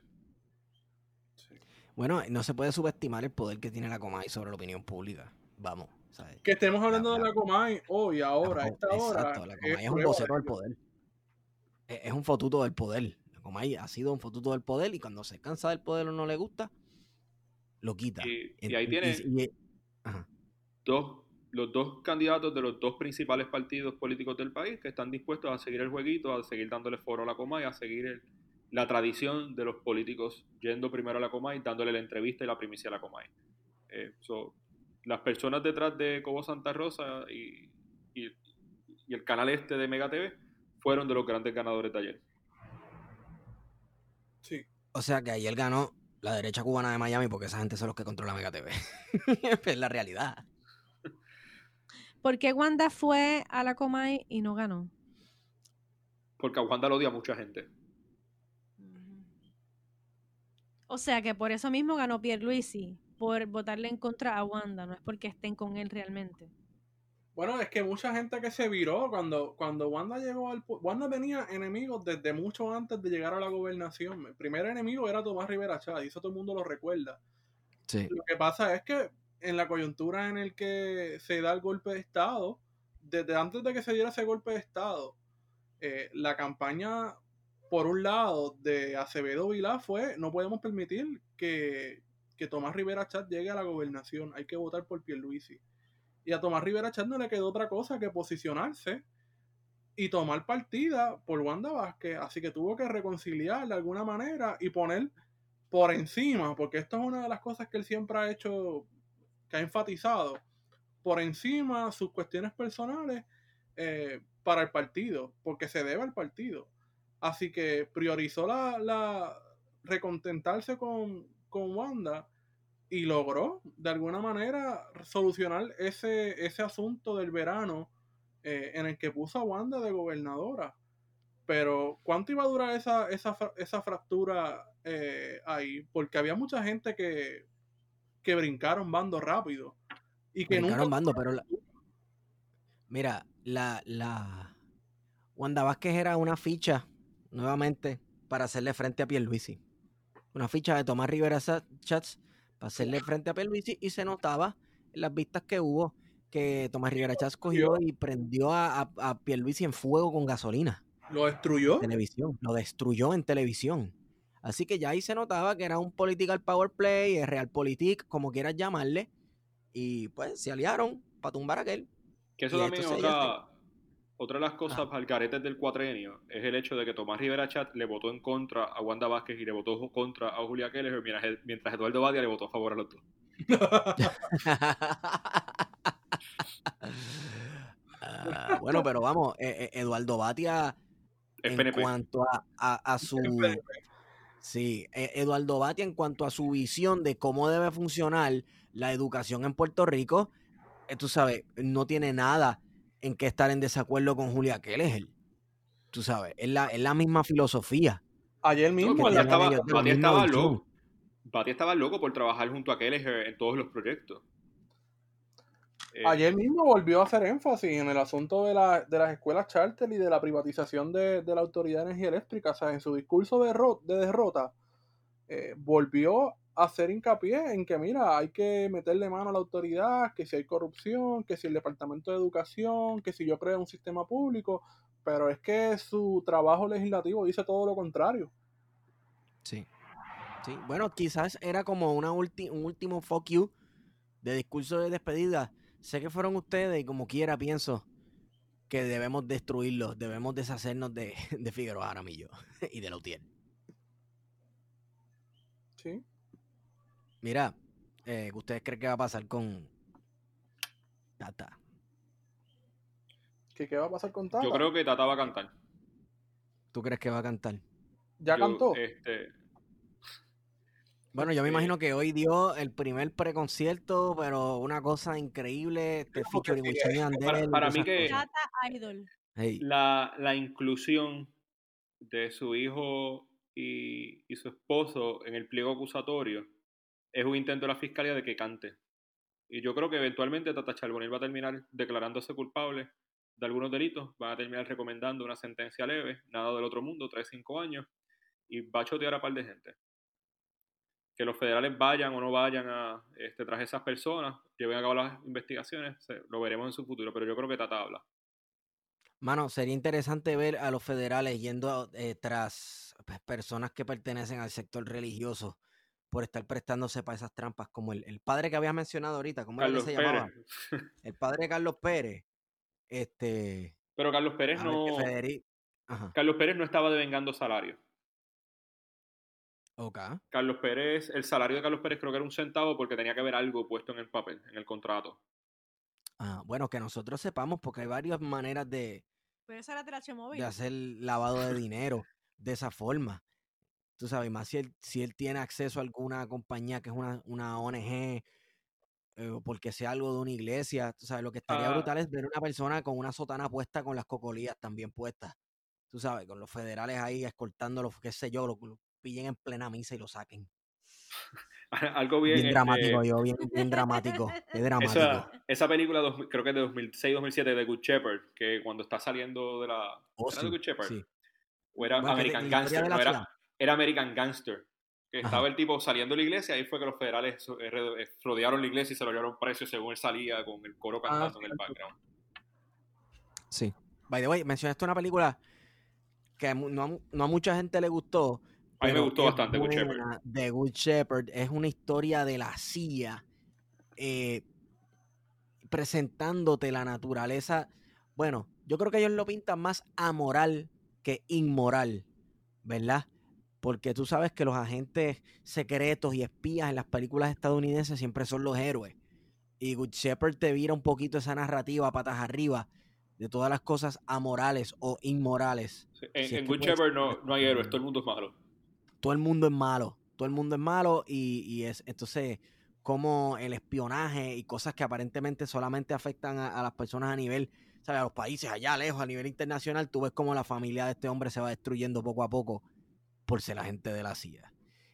Bueno, no se puede subestimar el poder que tiene la Comay sobre la opinión pública. Vamos. ¿sabes? Que estemos hablando La- de la- Comay hoy, ahora, a La- esta hora. Exacto, la Comay es un vocero de del poder. Es, es un fotuto del poder. La Comay ha sido un fotuto del poder y cuando se cansa del poder o no le gusta, lo quita. Y, ahí y- tiene y- ajá. dos, los dos candidatos de los dos principales partidos políticos del país que están dispuestos a seguir el jueguito, a seguir dándole foro a la Comay, a seguir el- la tradición de los políticos yendo primero a la Comay, dándole la entrevista y la primicia a la Comay. Eh, so, las personas detrás de Cobo Santa Rosa y, y- y el canal este de Mega TV fueron de los grandes ganadores de ayer. Sí. O sea que ayer ganó la derecha cubana de Miami porque esa gente son los que controlan Mega TV. es la realidad. ¿Por qué Wanda fue a la Comay y no ganó? Porque a Wanda lo odia a mucha gente. O sea que por eso mismo ganó Pierluisi, por votarle en contra a Wanda, no es porque estén con él realmente. Bueno, es que mucha gente que se viró cuando, cuando Wanda llegó al... Wanda tenía enemigos desde mucho antes de llegar a la gobernación. El primer enemigo era Tomás Rivera Chávez, y eso todo el mundo lo recuerda. Sí. Lo que pasa es que en la coyuntura en el que se da el golpe de Estado, desde antes de que se diera ese golpe de Estado, eh, la campaña, por un lado, de Acevedo Vilá fue, no podemos permitir que, que Tomás Rivera Chat llegue a la gobernación, hay que votar por Pierluisi. Y a Tomás Rivera Chat no le quedó otra cosa que posicionarse y tomar partida por Wanda Vázquez, así que tuvo que reconciliar de alguna manera y poner por encima, porque esto es una de las cosas que él siempre ha hecho, que ha enfatizado, por encima sus cuestiones personales eh, para el partido, porque se debe al partido. Así que priorizó la, la recontentarse con, con Wanda y logró de alguna manera solucionar ese, ese asunto del verano eh, en el que puso a Wanda de gobernadora. Pero ¿cuánto iba a durar esa, esa, esa fractura eh, ahí? Porque había mucha gente que, que brincaron bando rápido. Y que Brincaron nunca... bando, pero la- Mira, la, la Wanda Vázquez era una ficha, nuevamente, para hacerle frente a Pierluisi. Una ficha de Tomás Rivera Chats para hacerle frente a Pierluisi y se notaba en las vistas que hubo que Tomás Rivera Chats cogió y prendió a, a, a Pierluisi en fuego con gasolina Lo destruyó. en televisión, lo destruyó en televisión. Así que ya ahí se notaba que era un political power play, eh, realpolitik, como quieras llamarle, y pues se aliaron para tumbar a aquel. Que eso Y también es entonces ella otra, otra de las cosas al garete del cuatrenio, es el hecho de que Tomás Rivera Chat le votó en contra a Wanda Vázquez y le votó contra a Julia Keller, mientras, mientras Eduardo Badia le votó a favor a los dos. Ah, bueno, pero vamos, eh, eh, Eduardo Batia, en cuanto a, a- a su... Sí, eh, Eduardo Batia en cuanto a su visión de cómo debe funcionar la educación en Puerto Rico, eh, tú sabes, no tiene nada en que estar en desacuerdo con Julia Keller. Tú sabes, es la, es la misma filosofía. Ayer No, mismo Batia tienen estaba, Batia loco. Batia estaba loco por trabajar junto a Keller en todos los proyectos. Eh, Ayer mismo volvió a hacer énfasis en el asunto de, la- de las escuelas charter y de la privatización de, de la Autoridad de Energía Eléctrica. O sea, en su discurso de, de derrota, eh, volvió a hacer hincapié en que, mira, hay que meterle mano a la autoridad, que si hay corrupción, que si el Departamento de Educación, que si yo creo un sistema público, pero es que su trabajo legislativo dice todo lo contrario. Sí. Sí, bueno, quizás era como una ulti- un último fuck you de discurso de despedida. Sé que fueron ustedes y como quiera pienso que debemos destruirlos, debemos deshacernos de, de Figueroa Aramillo y de Lautier. ¿sí? Mira, eh, ¿ustedes creen que va a pasar con Tata? ¿Qué, qué va a pasar con Tata? yo creo que Tata va a cantar. ¿Tú crees que va a cantar? ¿Ya Yo, cantó? este, Bueno, yo me Eh, imagino que hoy dio el primer preconcierto, pero una cosa increíble, este featuring sí, Wisin y es- Yandel para- para mí que-. Hey, la, la inclusión de su hijo y, y su esposo en el pliego acusatorio es un intento de la fiscalía de que cante. Y yo creo que eventualmente Tata Charbonnier va a terminar declarándose culpable de algunos delitos, va a terminar recomendando una sentencia leve, nada del otro mundo, 3-5 años, y va a chotear a par de gente. Que los federales vayan o no vayan a, este, tras esas personas, lleven a cabo las investigaciones, lo veremos en su futuro, pero yo creo que Tata habla. Mano, sería interesante ver a los federales yendo eh, tras pues, personas que pertenecen al sector religioso por estar prestándose para esas trampas, como el, el padre que habías mencionado ahorita, ¿cómo era que se llamaba? Pérez. El padre de Carlos Pérez. Este. Pero Carlos Pérez no. Carlos Pérez no estaba devengando salario. Carlos Pérez, el salario de Carlos Pérez creo que era un centavo porque tenía que haber algo puesto en el papel, en el contrato. Ah, bueno, que nosotros sepamos, porque hay varias maneras de, Pero esa era TH Móvil. de hacer lavado de dinero de esa forma. Tú sabes, más si él, si él tiene acceso a alguna compañía que es una, una ONG, eh, o porque sea algo de una iglesia, tú sabes, lo que estaría Ah. brutal es ver una persona con una sotana puesta con las cocolías también puestas. Tú sabes, con los federales ahí escoltándolo, qué sé yo, lo, lo pillen en plena misa y lo saquen. algo bien. Bien, este, dramático, yo, bien, bien dramático. Qué dramático. esa, esa película, dos- creo que es de 2006-2007, de Good Shepherd, que cuando está saliendo de la. Oh, ¿Era sí, de Good Shepherd? sí. O era Bueno, American Gangster. no, era, era American Gangster. Que estaba el tipo saliendo de la iglesia, ahí fue que los federales eh, rodearon la iglesia y se lo llevaron precio según él salía con el coro ah, cantando en el background. Sí. By the way, mencionaste una película que no a, mucha gente le gustó. A mí me gustó bastante, Good Shepherd. The Good Shepherd es una historia de la CIA eh, presentándote la naturaleza. Bueno, yo creo que ellos lo pintan más amoral que inmoral, ¿verdad? Porque tú sabes que los agentes secretos y espías en las películas estadounidenses siempre son los héroes. Y Good Shepherd te vira un poquito esa narrativa patas arriba de todas las cosas amorales o inmorales. En, Good Shepherd no, no, hay héroes, todo el mundo es malo. Todo el mundo es malo, todo el mundo es malo y, es entonces como el espionaje y cosas que aparentemente solamente afectan a, las personas a nivel, ¿sabes? a los países allá lejos, a nivel internacional, tú ves como la familia de este hombre se va destruyendo poco a poco por ser la gente de la CIA.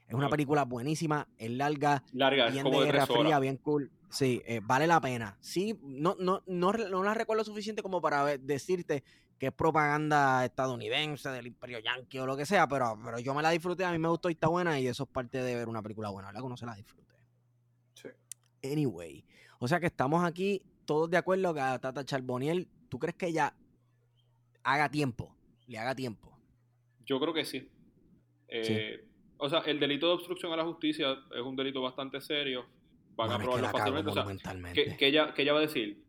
Es una película buenísima, es larga, larga bien de guerra fría, bien cool. Sí, eh, vale la pena. Sí, no, no, no, no la recuerdo suficiente como para decirte que es propaganda estadounidense, del imperio yankee o lo que sea, pero, pero yo me la disfruté, a mí me gustó y está buena y eso es parte de ver una película buena, ¿verdad? Que no se la disfrute. Sí. Anyway, o sea que estamos aquí todos de acuerdo que a Tata Charboniel, ¿tú crees que ella haga tiempo? ¿Le haga tiempo? Yo creo que sí. Eh, o sea, el delito de obstrucción a la justicia es un delito bastante serio. Van a probarlo fácilmente. O sea, que, ella, que ella va a decir,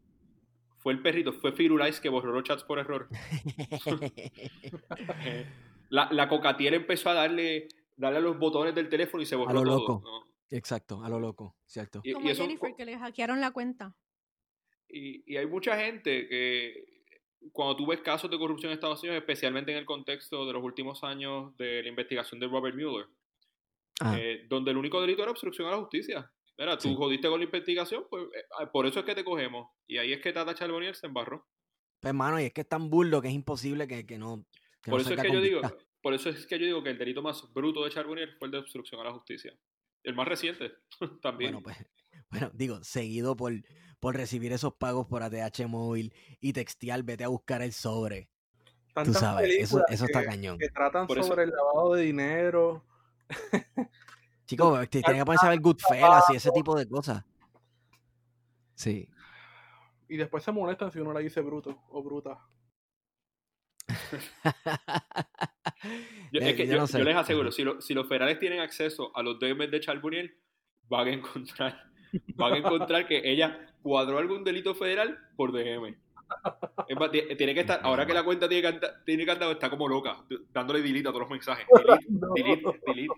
fue el perrito, fue Firulais que borró los chats por error. la, la cocatiel empezó a darle, darle a los botones del teléfono y se borró a lo todo. Loco. Exacto, a lo loco, cierto. Como Jennifer, que le hackearon la cuenta. Y, y hay mucha gente que cuando tú ves casos de corrupción en Estados Unidos, especialmente en el contexto de los últimos años de la investigación de Robert Mueller, ah. eh, donde el único delito era obstrucción a la justicia. Mira, tú jodiste con la investigación, pues eh, ah, por eso es que te cogemos. Y ahí es que Tata Charbonnier se embarró. Pues hermano, y es que es tan burdo que es imposible que, que no. por eso es que yo digo, por eso es que yo digo que el delito más bruto de Charbonnier fue el de obstrucción a la justicia. El más reciente también. Bueno, pues, bueno, digo, seguido por, por recibir esos pagos por ATH móvil y textial, vete a buscar el sobre. Tú sabes, eso, eso está cañón. Que tratan sobre el lavado de dinero. Chicos, tienen que ponerse a ver Goodfellas y ese tipo de cosas. Sí. Y después se molestan si uno le dice bruto o bruta. yo, es que yo, les aseguro, si, si, los federales tienen acceso a los DMs de Charbonnier, van a encontrar van a encontrar que ella cuadró algún delito federal por DM. tiene que estar, ahora que la cuenta tiene que, tiene que andar, está como loca, dándole delete a todos los mensajes. Delete, delete,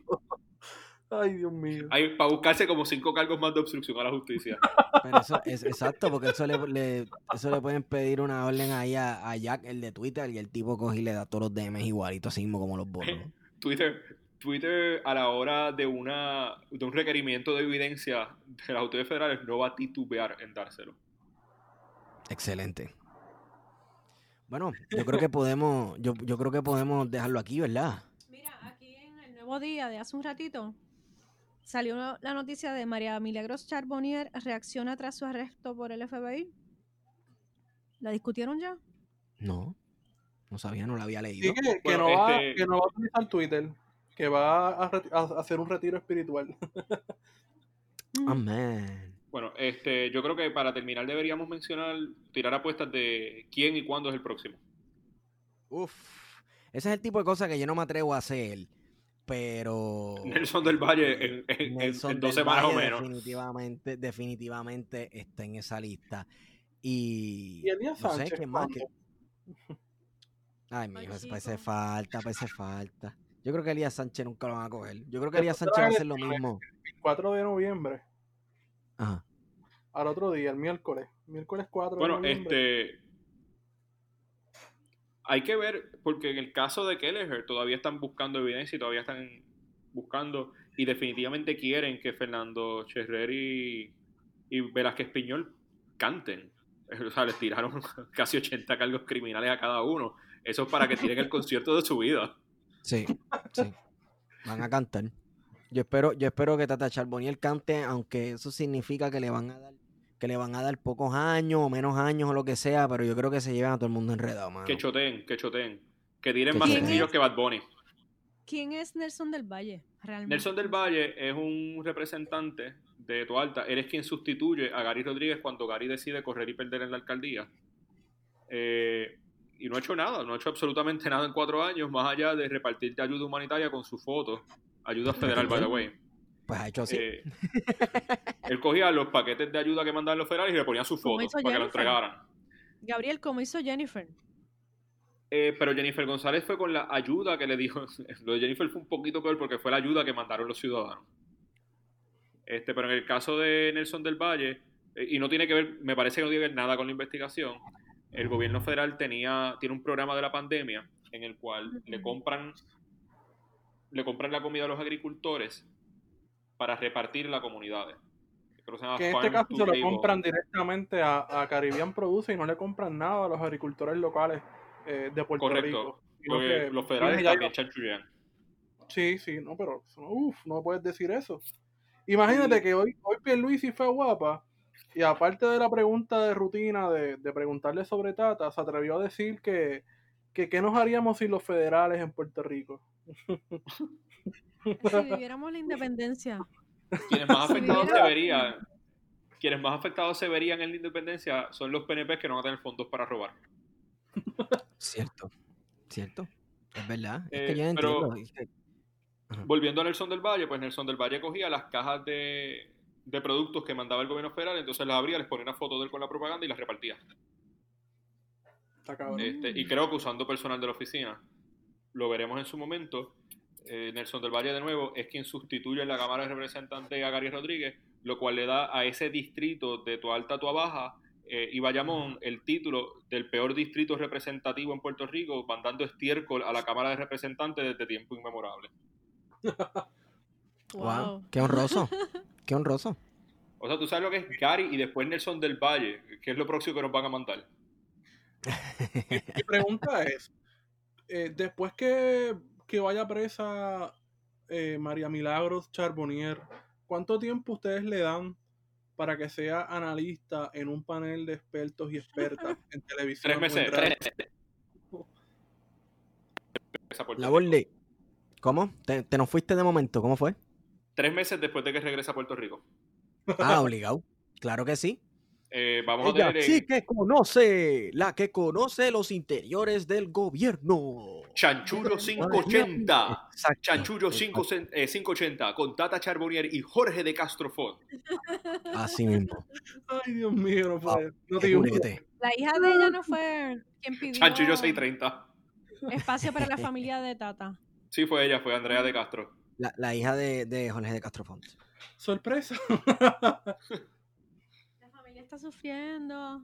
Ay, Dios mío. Hay para buscarse como cinco cargos más de obstrucción a la justicia. Pero eso es exacto, porque eso le, eso le pueden pedir una orden ahí a, Jack, el de Twitter, y el tipo coge y le da todos los DMs igualitos, así mismo como los bonos. Twitter, Twitter a la hora de, una, de un requerimiento de evidencia de las autoridades federales no va a titubear en dárselo. Excelente. Bueno, yo creo que podemos, yo, yo creo que podemos dejarlo aquí, ¿verdad? Mira, aquí en el nuevo día de hace un ratito salió la noticia de María Milagros Charbonnier reacciona tras su arresto por el FBI. ¿La discutieron ya? No, no sabía, no la había leído. que, no va, este que no va a utilizar Twitter que va a, hacer un retiro espiritual. Amén. Bueno, este, yo creo que para terminar deberíamos mencionar, tirar apuestas de quién y cuándo es el próximo. Uf, ese es el tipo de cosas que yo no me atrevo a hacer, pero... Nelson del Valle en, en, dos semanas o menos. Definitivamente, definitivamente está en esa lista. Y... ¿Y Elías no Sánchez, sé, más que... Ay, mío, parece falta, parece falta. Yo creo que Elías Sánchez nunca lo van a coger. Yo creo que Elías Sánchez va a hacer lo mismo. El 4 de noviembre. Ajá. Al otro día, el miércoles. Miércoles 4 de noviembre. Bueno, este. Hay que ver, porque en el caso de Kelleher todavía están buscando evidencia y todavía están buscando y definitivamente quieren que Fernando Cherrer y, y Velázquez Piñol canten. O sea, les tiraron casi 80 cargos criminales a cada uno. Eso es para que tiren el concierto de su vida. Sí, sí. Van a cantar. Yo espero, yo espero que Tata Charboniel cante, aunque eso significa que le van a dar, que le van a dar pocos años o menos años o lo que sea, pero yo creo que se llevan a todo el mundo enredado, mano. Que choteen, que choteen. Que tiren más sencillos que Bad Bunny. ¿Quién es Nelson del Valle? Realmente. Nelson del Valle es un representante de Toalta. Él es quien sustituye a Gary Rodríguez cuando Gary decide correr y perder en la alcaldía. Eh, y no ha hecho nada, no ha hecho absolutamente nada en cuatro años, más allá de repartirte ayuda humanitaria con su foto. Ayuda federal, by the way. Pues ha hecho así. Eh, él cogía los paquetes de ayuda que mandaban los federales y le ponía su Como foto hizo para que lo Jennifer. entregaran. Gabriel, como hizo Jennifer. Eh, pero Jennifer González fue con la ayuda que le dijo. Lo de Jennifer fue un poquito peor porque fue la ayuda que mandaron los ciudadanos. Este, pero en el caso de Nelson del Valle, eh, y no tiene que ver, me parece que no tiene que ver nada con la investigación, el gobierno federal tenía, tiene un programa de la pandemia en el cual le compran, le compran la comida a los agricultores para repartir en las comunidades. Que en este caso se lo compran directamente a, a Caribbean Produce y no le compran nada a los agricultores locales eh, de Puerto Correcto. Rico. Que los federales también chanchullean. Sí, sí, no, pero uff, no puedes decir eso. Imagínate que hoy, hoy Pierluisi fue a guapa y aparte de la pregunta de rutina de, de preguntarle sobre Tata, se atrevió a decir que, que qué nos haríamos sin los federales en Puerto Rico. Si viviéramos la independencia. Quienes más Si afectados se verían, quienes más afectados se verían en la independencia son los PNP que no van a tener fondos para robar. Cierto. Cierto. Es verdad. Es Eh, que yo no pero- Volviendo a Nelson del Valle, pues Nelson del Valle cogía las cajas de, de productos que mandaba el gobierno federal, entonces las abría, les ponía una foto de él con la propaganda y las repartía. Está cabrón. Este, y creo que usando personal de la oficina, lo veremos en su momento. Eh, Nelson del Valle, de nuevo, es quien sustituye en la Cámara de Representantes a Gary Rodríguez, lo cual le da a ese distrito de tu alta, tu baja eh, y Bayamón el título del peor distrito representativo en Puerto Rico, mandando estiércol a la Cámara de Representantes desde tiempo inmemorable. Wow. Wow. Qué honroso. Qué honroso. O sea, tú sabes lo que es Gary y después Nelson del Valle, que es lo próximo que nos van a mandar. Mi pregunta es, eh, después que, que vaya presa eh, María Milagros Charbonnier, ¿cuánto tiempo ustedes le dan para que sea analista en un panel de expertos y expertas en televisión? Tres meses. Tres meses. Regresa a Puerto La Rico. Borley. ¿Cómo? ¿Te, te nos fuiste de momento? ¿Cómo fue? Tres meses después de que regresa a Puerto Rico. Ah, obligado. Claro que sí. Eh, vamos a Ella tener sí que conoce, la que conoce los interiores del gobierno. Chanchullo 580. Exacto. Chanchullo 5, eh, 580 con Tata Charbonnier y Jorge de Castrofón. Así mismo. Ay, Dios mío, no puede. no te curete. La hija de ella no fue quien pidió Chanchullo 630. espacio para la familia de Tata. Sí, fue ella, fue Andrea de Castro. La, la hija de, de Jorge de Castrofont. Sorpresa. Está sufriendo.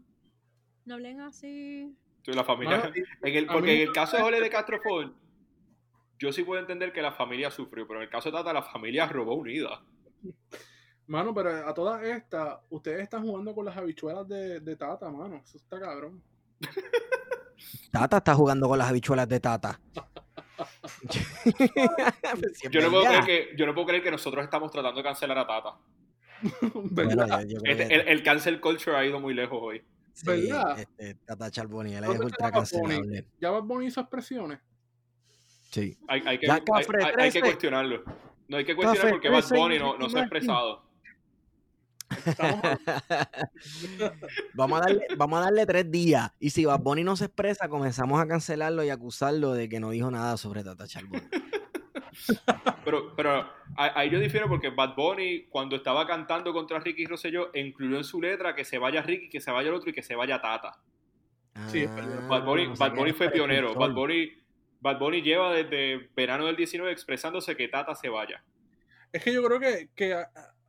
No hablen así. Sí, la familia. En el, porque en el caso de Jorge de Castrofón, yo sí puedo entender que la familia sufrió, pero en el caso de Tata, la familia robó unida. Mano, pero a todas estas, ustedes están jugando con las habichuelas de, de Tata, mano. Eso está cabrón. Tata está jugando con las habichuelas de Tata. Yo no, puedo creer que, yo no puedo creer que nosotros estamos tratando de cancelar a Tata. Bueno, ¿Verdad? yo- yo creo Este- que- el, el cancel culture ha ido muy lejos hoy. sí, ¿verdad? este, Tata Charbonnier es ¿Dónde ultra cancelable. ¿Ya Bad Bunny hizo expresiones? Sí. Hay, hay que, Ya, hay- Cafre hay- hay que 13. cuestionarlo. No hay que cuestionar Café porque Bad 13 y Bunny no, no se ha expresado. Vamos, a darle, vamos a darle tres días. Y si Bad Bunny no se expresa, comenzamos a cancelarlo y acusarlo de que no dijo nada sobre Tata Charbonnier. Pero, pero ahí yo difiero porque Bad Bunny, cuando estaba cantando contra Ricky Rosselló, incluyó en su letra que se vaya Ricky, que se vaya el otro y que se vaya Tata. Sí, verdad. Bad Bunny, Ah, o sea Bad Bunny fue pionero. Bad Bunny, Bad Bunny lleva desde verano del 19 expresándose que Tata se vaya. Es que yo creo que, que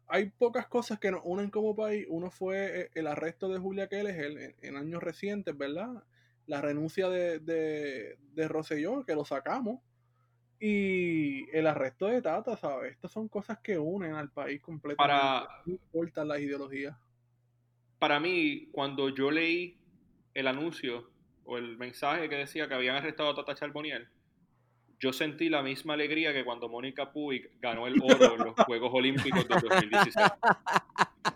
hay pocas cosas que nos unen como país. Uno fue eh, el arresto de Julia Keller en, en años recientes, ¿verdad? La renuncia de, de, de Rosselló, que lo sacamos. Y el arresto de Tata, ¿sabes? Estas son cosas que unen al país completamente. Para, No importan las ideologías. para mí, cuando yo leí el anuncio o el mensaje que decía que habían arrestado a Tata Charbonnier, yo sentí la misma alegría que cuando Mónica Puig ganó el oro en los Juegos Olímpicos del 2016.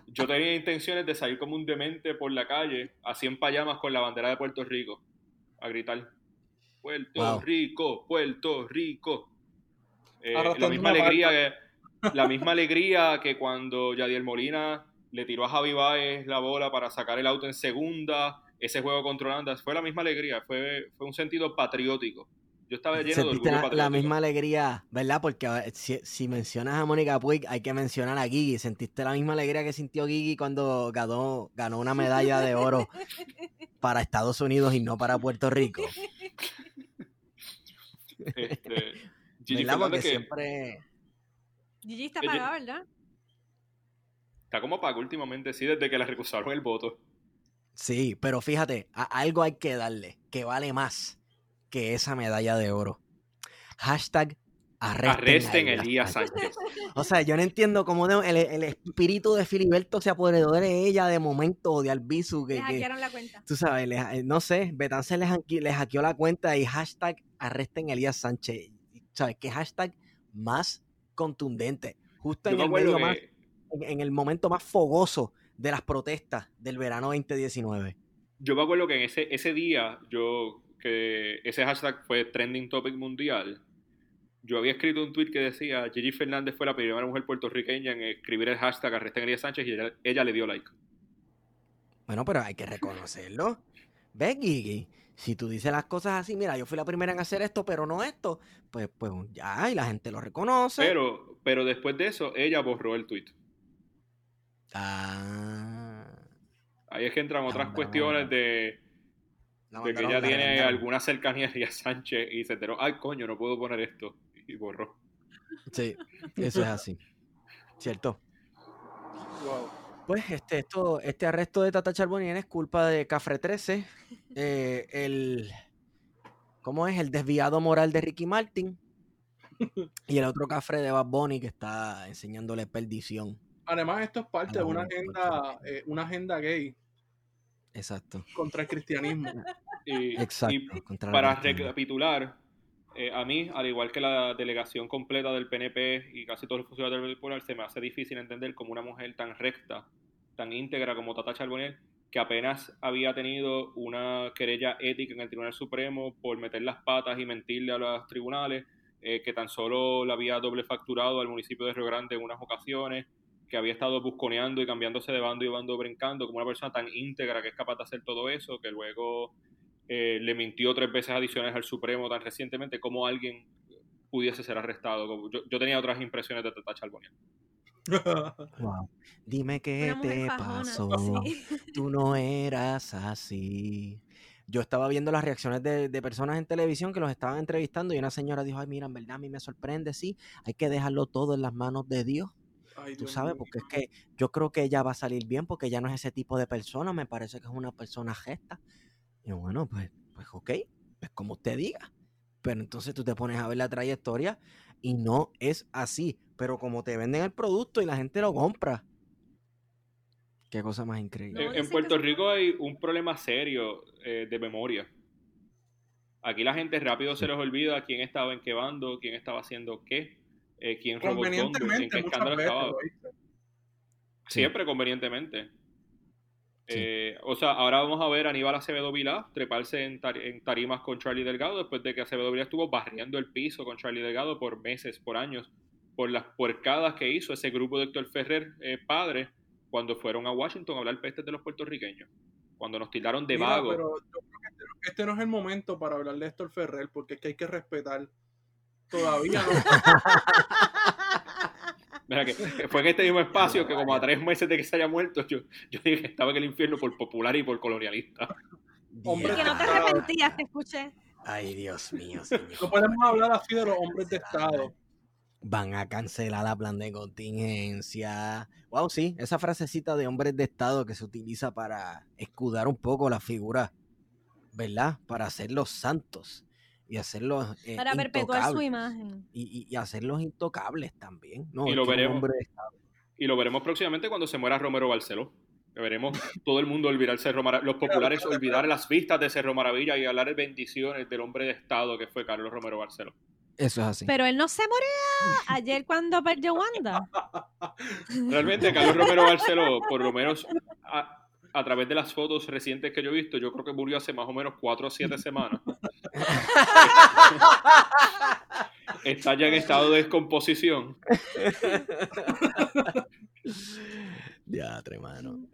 Yo tenía intenciones de salir como un demente por la calle, así en payamas con la bandera de Puerto Rico, a gritar, Puerto Wow. Rico, Puerto Rico. Eh, la misma alegría que, la misma alegría que cuando Yadiel Molina le tiró a Javi Baez la bola para sacar el auto en segunda, ese juego contra Andas, fue la misma alegría, fue, fue un sentido patriótico. Yo estaba lleno de Sentiste orgullo la, patriótico. la misma alegría, ¿verdad? Porque a ver, si, si mencionas a Mónica Puig, hay que mencionar a Gigi. ¿Sentiste la misma alegría que sintió Gigi cuando ganó, ganó una medalla de oro para Estados Unidos y no para Puerto Rico? Este, Gigi que siempre... Gigi está Oye. pagado, ¿verdad? está como pago últimamente, sí, desde que le recusaron el voto. Sí, pero fíjate, a algo hay que darle, que vale más que esa medalla de oro. Hashtag arresten, Arresten a Elías Sánchez. O sea, yo no entiendo cómo de- el, el espíritu de Filiberto se apoderó de ella de momento o de Albizu. Que, Le que- hackearon la cuenta. tú sabes, le- eh, no sé, le, hacke- le hackeó la cuenta y hashtag arresten a Elías Sánchez. ¿Sabes qué hashtag más contundente? Justo en el, acuerdo medio más, que en, en el momento más fogoso de las protestas del verano 2019. yo me acuerdo que en ese, ese día, yo, que ese hashtag fue trending topic mundial, yo había escrito un tweet que decía, Gigi Fernández fue la primera mujer puertorriqueña en escribir el hashtag arresten a Elías Sánchez y ella, ella le dio like. Bueno, pero hay que reconocerlo. ¿Ves, Gigi? Si tú dices las cosas así, mira, yo fui la primera en hacer esto, pero no esto, pues, pues ya, y la gente lo reconoce. Pero, pero después de eso, ella borró el tweet. Ah, Ahí es que entran otras cuestiones de, de que ella la tiene alguna cercanía a Sánchez y se enteró, ay coño, no puedo poner esto. Y borró. Sí, eso es así. ¿Cierto? Wow. Pues este, esto, este arresto de Tata Charbonnier es culpa de Cafre 13, eh, el, ¿cómo es? El desviado moral de Ricky Martin y el otro Cafre de Bad Bunny que está enseñándole perdición. Además, esto es parte de una agenda, eh, una agenda gay Exacto, contra el cristianismo. Y, exacto. y contra la para recapitular, eh, a mí, al igual que la delegación completa del PNP y casi todos los funcionarios del Popular, se me hace difícil entender cómo una mujer tan recta, tan íntegra como Tata Charbonnier, que apenas había tenido una querella ética en el Tribunal Supremo por meter las patas y mentirle a los tribunales, eh, que tan solo la había doble facturado al municipio de Río Grande en unas ocasiones, que había estado busconeando y cambiándose de bando y bando brincando, como una persona tan íntegra que es capaz de hacer todo eso, que luego eh, le mintió tres veces adicionales al Supremo tan recientemente, como alguien pudiese ser arrestado. Yo, yo tenía otras impresiones de Tata Charbonnier. Wow. Dime qué te fajona. pasó. Sí. Tú no eras así. Yo estaba viendo las reacciones de, de personas en televisión que los estaban entrevistando y una señora dijo, ay, mira, en verdad a mí me sorprende, sí, hay que dejarlo todo en las manos de Dios. Ay, Tú Dios sabes, porque es que yo creo que ella va a salir bien porque ella no es ese tipo de persona, me parece que es una persona gesta. Y bueno, pues, pues ok, pues como usted diga. Pero entonces tú te pones a ver la trayectoria y no es así. Pero como te venden el producto y la gente lo compra. Qué cosa más increíble. No, En- Puerto que- Rico hay un problema serio eh, de memoria. Aquí la gente rápido se les olvida quién estaba en qué bando, quién estaba haciendo qué, eh, quién robó el fondo, en qué escándalo veces. estaba. Siempre convenientemente. Sí. Eh, o sea, ahora vamos a ver a Aníbal Acevedo Vilá treparse en, tar- en tarimas con Charlie Delgado después de que Acevedo Vilá estuvo barriendo el piso con Charlie Delgado por meses, por años, por las puercadas que hizo ese grupo de Héctor Ferrer, eh, padre, cuando fueron a Washington a hablar pestes de los puertorriqueños. Cuando nos tildaron de Mira, vago. pero yo creo que este, no- este no es el momento para hablar de Héctor Ferrer, porque es que hay que respetar. Todavía no. Mira que fue en este mismo espacio que como a tres meses de que se haya muerto, yo, yo dije que estaba en el infierno por popular y por colonialista. Hombre, Y que no te arrepentías, te escuché. Ay, Dios mío, señor. No podemos hablar así de los hombres de Estado. Van a cancelar la plan de contingencia. Wow, sí, esa frasecita de hombres de Estado que se utiliza para escudar un poco la figura, ¿verdad? Para hacerlos santos y hacerlos eh, Para perpetuar su imagen. Y, y- y hacerlos intocables también. No, Y lo veremos. hombre de Estado- Y lo veremos próximamente cuando se muera Romero Barceló. Que veremos todo el mundo olvidar Cerro Maravilla, los populares olvidar las vistas de Cerro Maravilla y hablar de bendiciones del hombre de Estado que fue Carlos Romero Barceló. Eso es así. Pero él no se moría ayer cuando perdió Wanda. Realmente Carlos Romero Barceló, por lo menos a, a través de las fotos recientes que yo he visto, yo creo que murió hace más o menos 4 o 7 semanas. está ya en estado de descomposición. Ya.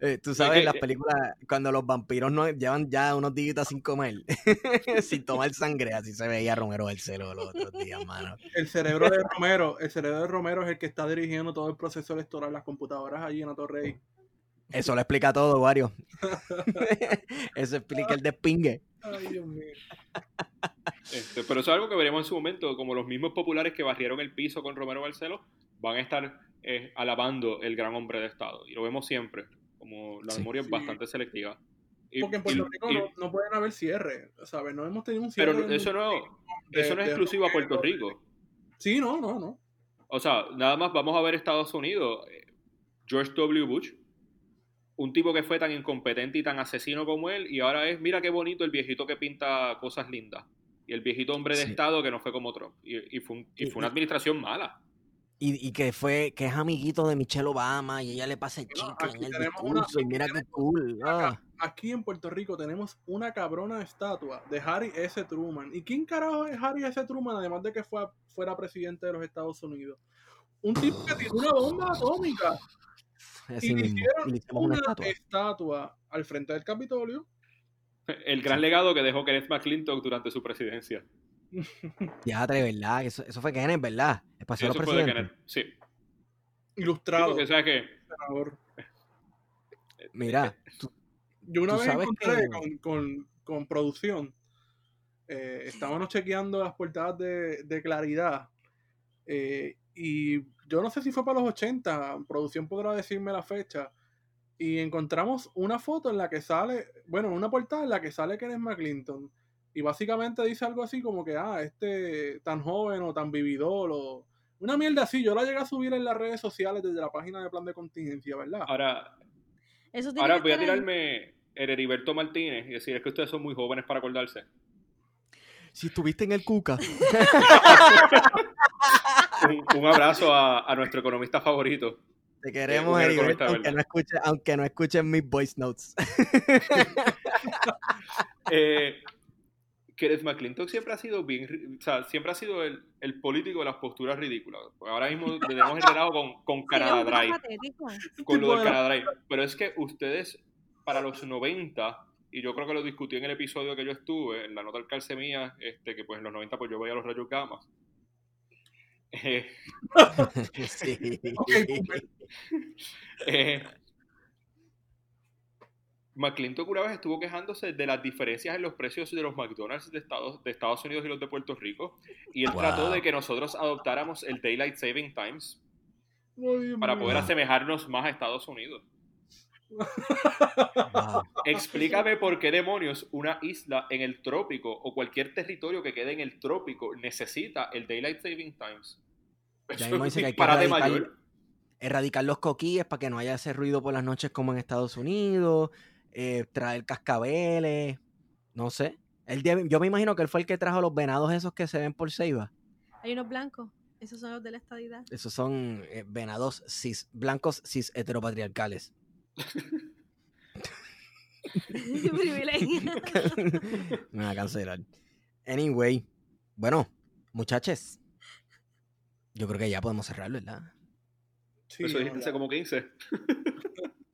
Eh, Tú sabes, que- las películas, cuando los vampiros no llevan ya unos días sin comer, sin tomar sangre, así se veía Romero del Celo los otros días, mano. El cerebro de Romero, el cerebro de Romero es el que está dirigiendo todo el proceso electoral, las computadoras allí en Atorrey. Eso lo explica todo, Wario. Eso explica el despingue. Ay, Dios mío. Este, pero eso es algo que veremos en su momento, como los mismos populares que barrieron el piso con Romero Barceló van a estar eh, alabando el gran hombre de Estado. Y lo vemos siempre, como la Sí. memoria es bastante selectiva. Y- Porque en Puerto y- Rico y- no, no pueden haber cierre, ¿sabes? No hemos tenido un cierre. pero eso no, de- eso no es de exclusivo a Puerto. Rico. Sí, no, no, no. O sea, nada más vamos a ver Estados Unidos. eh, George W. Bush, un tipo que fue tan incompetente y tan asesino como él, y ahora es, mira qué bonito el viejito que pinta cosas lindas. Y el viejito hombre de Sí. Estado que no fue como Trump. Y, y fue, un- y Y- fue una administración mala. Y, y que fue, que es amiguito de Michelle Obama y ella le pasa el chicle aquí en el una- discurso y mira qué cool. ah. Aquí en Puerto Rico tenemos una cabrona estatua de Harry S. Truman. ¿Y quién carajo es Harry S. Truman, además de que fue, fuera presidente de los Estados Unidos? Un tipo que tiró una bomba atómica. Así y le hicieron Y una estatua. estatua al frente del Capitolio. El gran legado que dejó Kenneth McClintock durante su presidencia. Ya, de verdad. Eso, eso fue Kenneth, ¿verdad? El paseo Eso los fue de presidentes. Kenneth. Sí. Sí, Ilustrado. porque sabes que senador. Mira, tú- Yo una Tú vez sabes encontré que- con, con- con producción, eh, estábamos chequeando las portadas de, de Claridad eh, y yo no sé si fue para los 80, producción podrá decirme la fecha, y encontramos una foto en la que sale, bueno, una portada en la que sale Kenneth McClinton y básicamente dice algo así como que, ah, este tan joven o tan vividor o una mierda así, yo la llegué a subir en las redes sociales desde la página de plan de contingencia, ¿verdad? ahora, Eso tiene ahora que voy a ahí. tirarme el Heriberto Martínez y decir es que ustedes son muy jóvenes para acordarse. si estuviste en el Cuca. Un, un abrazo a, a nuestro economista favorito. Te queremos, un Heriberto, aunque no, escuche, aunque no escuchen mis voice notes. Eh, Kenneth McClintock siempre ha sido bien, o sea, siempre ha sido el, el político de las posturas ridículas. Ahora mismo tenemos enredado con, con poco Drive, con lo del. Canadá Drive. Pero es que ustedes, para los 90, y yo creo que lo discutí en el episodio que yo estuve, en la nota al calce mía, este, que pues en los 90 pues yo veía los rayos gamma. Eh, sí. Eh, McClintock una vez estuvo quejándose de las diferencias en los precios de los McDonald's de Estados, de Estados Unidos y los de Puerto Rico. Y él Wow. trató de que nosotros adoptáramos el Daylight Saving Times para poder asemejarnos más a Estados Unidos. Wow. Explícame por qué demonios una isla en el trópico o cualquier territorio que quede en el trópico necesita el Daylight Saving Times. Ya Eso es que hay que erradicar, mayor. erradicar los coquíes para que no haya ese ruido por las noches como en Estados Unidos, eh, traer cascabeles, no sé. Él debe- yo me imagino que él fue el que trajo los venados esos que se ven por Ceiba. Hay unos blancos. Esos son los de la estadidad. Esos son eh, venados cis, blancos cis heteropatriarcales. Privilegio. me va a cancelar. Anyway, bueno, muchachos, yo creo que ya podemos cerrar, ¿verdad? Sí, Eso no, dijiste hace como 15.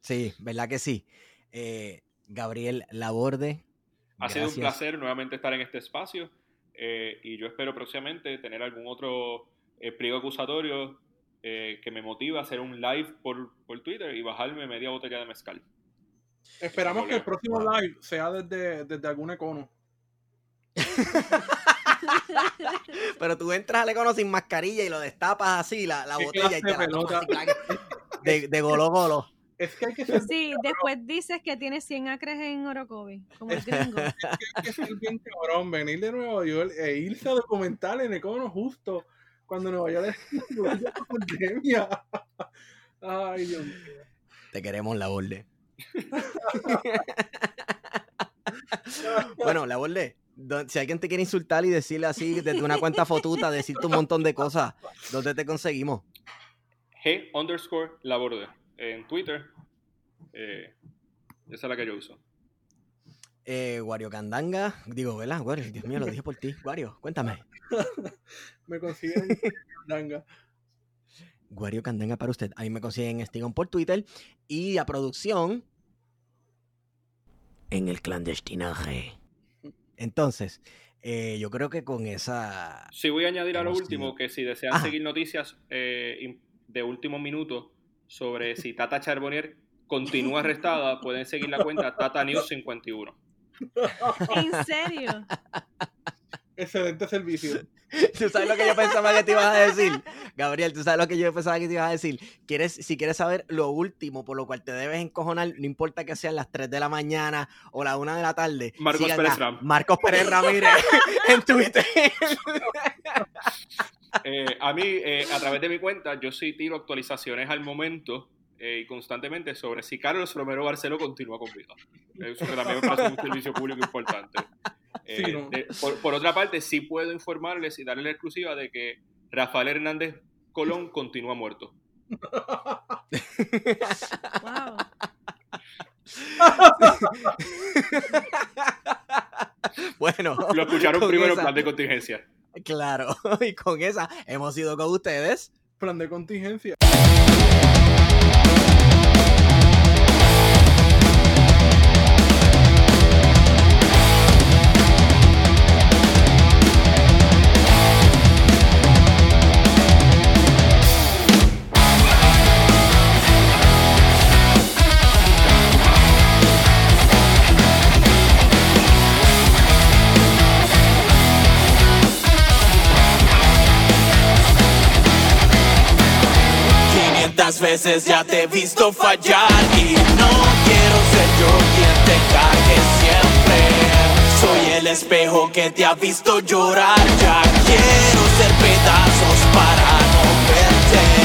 Sí, ¿verdad que sí? Eh, Gabriel Laborde. Ha sido un placer nuevamente estar en este espacio eh, y yo espero próximamente tener algún otro eh, pliego acusatorio eh, que me motive a hacer un live por, por Twitter y bajarme media botella de mezcal. Esperamos que el próximo Wow. live sea desde, desde algún econo. Pero tú entras al econo sin mascarilla y lo destapas así, la, la ¿Qué botella, y te la tomas así, de, de golo golo. Es que hay que ser, Sí, después dices que tienes 100 acres en Orocovi, como el gringo. hay que ser bien cabrón, venir de Nueva York e irse a documentar en econo justo cuando Nueva York es una pandemia. Ay, Dios mío. Te queremos, Laborde. bueno, Laborde, do- si alguien te quiere insultar y decirle así desde una cuenta fotuta, decirte un montón de cosas, ¿dónde te conseguimos? G underscore laborde en Twitter. Eh, esa es la que yo uso. Eh, Wario Candanga, digo, ¿verdad? Wario, Dios mío, lo dije por ti. Wario, cuéntame. Me consiguen Candanga. Wario Candanga para usted. Ahí me consiguen Stigón por Twitter. Y a producción en el clandestinaje. Entonces, eh, yo creo que con esa. Sí, voy a añadir a lo último que si desean Ajá. seguir noticias eh, de último minuto sobre si Tata Charbonnier continúa arrestada, pueden seguir la cuenta Tata News 51. ¿En serio? Excelente servicio. ¿Tú sabes lo que yo pensaba que te ibas a decir? Gabriel, ¿tú sabes lo que yo pensaba que te ibas a decir? ¿Quieres, si quieres saber lo último por lo cual te debes encojonar, no importa que sean las 3 de la mañana o la 1 de la tarde. Marcos Pérez Ram. Marcos Pérez Ramírez en Twitter. Eh, a mí, eh, a través de mi cuenta, yo sí tiro actualizaciones al momento eh, y constantemente sobre si Carlos Romero Barceló continúa con vida. Eso que también me parece un servicio público importante. Eh, Sí, ¿no? de- por, por otra parte, sí puedo informarles y darles la exclusiva de que Rafael Hernández Colón continúa muerto. Wow. bueno, Lo escucharon primero en plan de contingencia. Claro, y con esa hemos ido con ustedes. Plan de contingencia. Veces ya te he visto fallar y no quiero ser yo quien te cargue siempre. Soy el espejo que te ha visto llorar, ya quiero ser pedazos para no verte.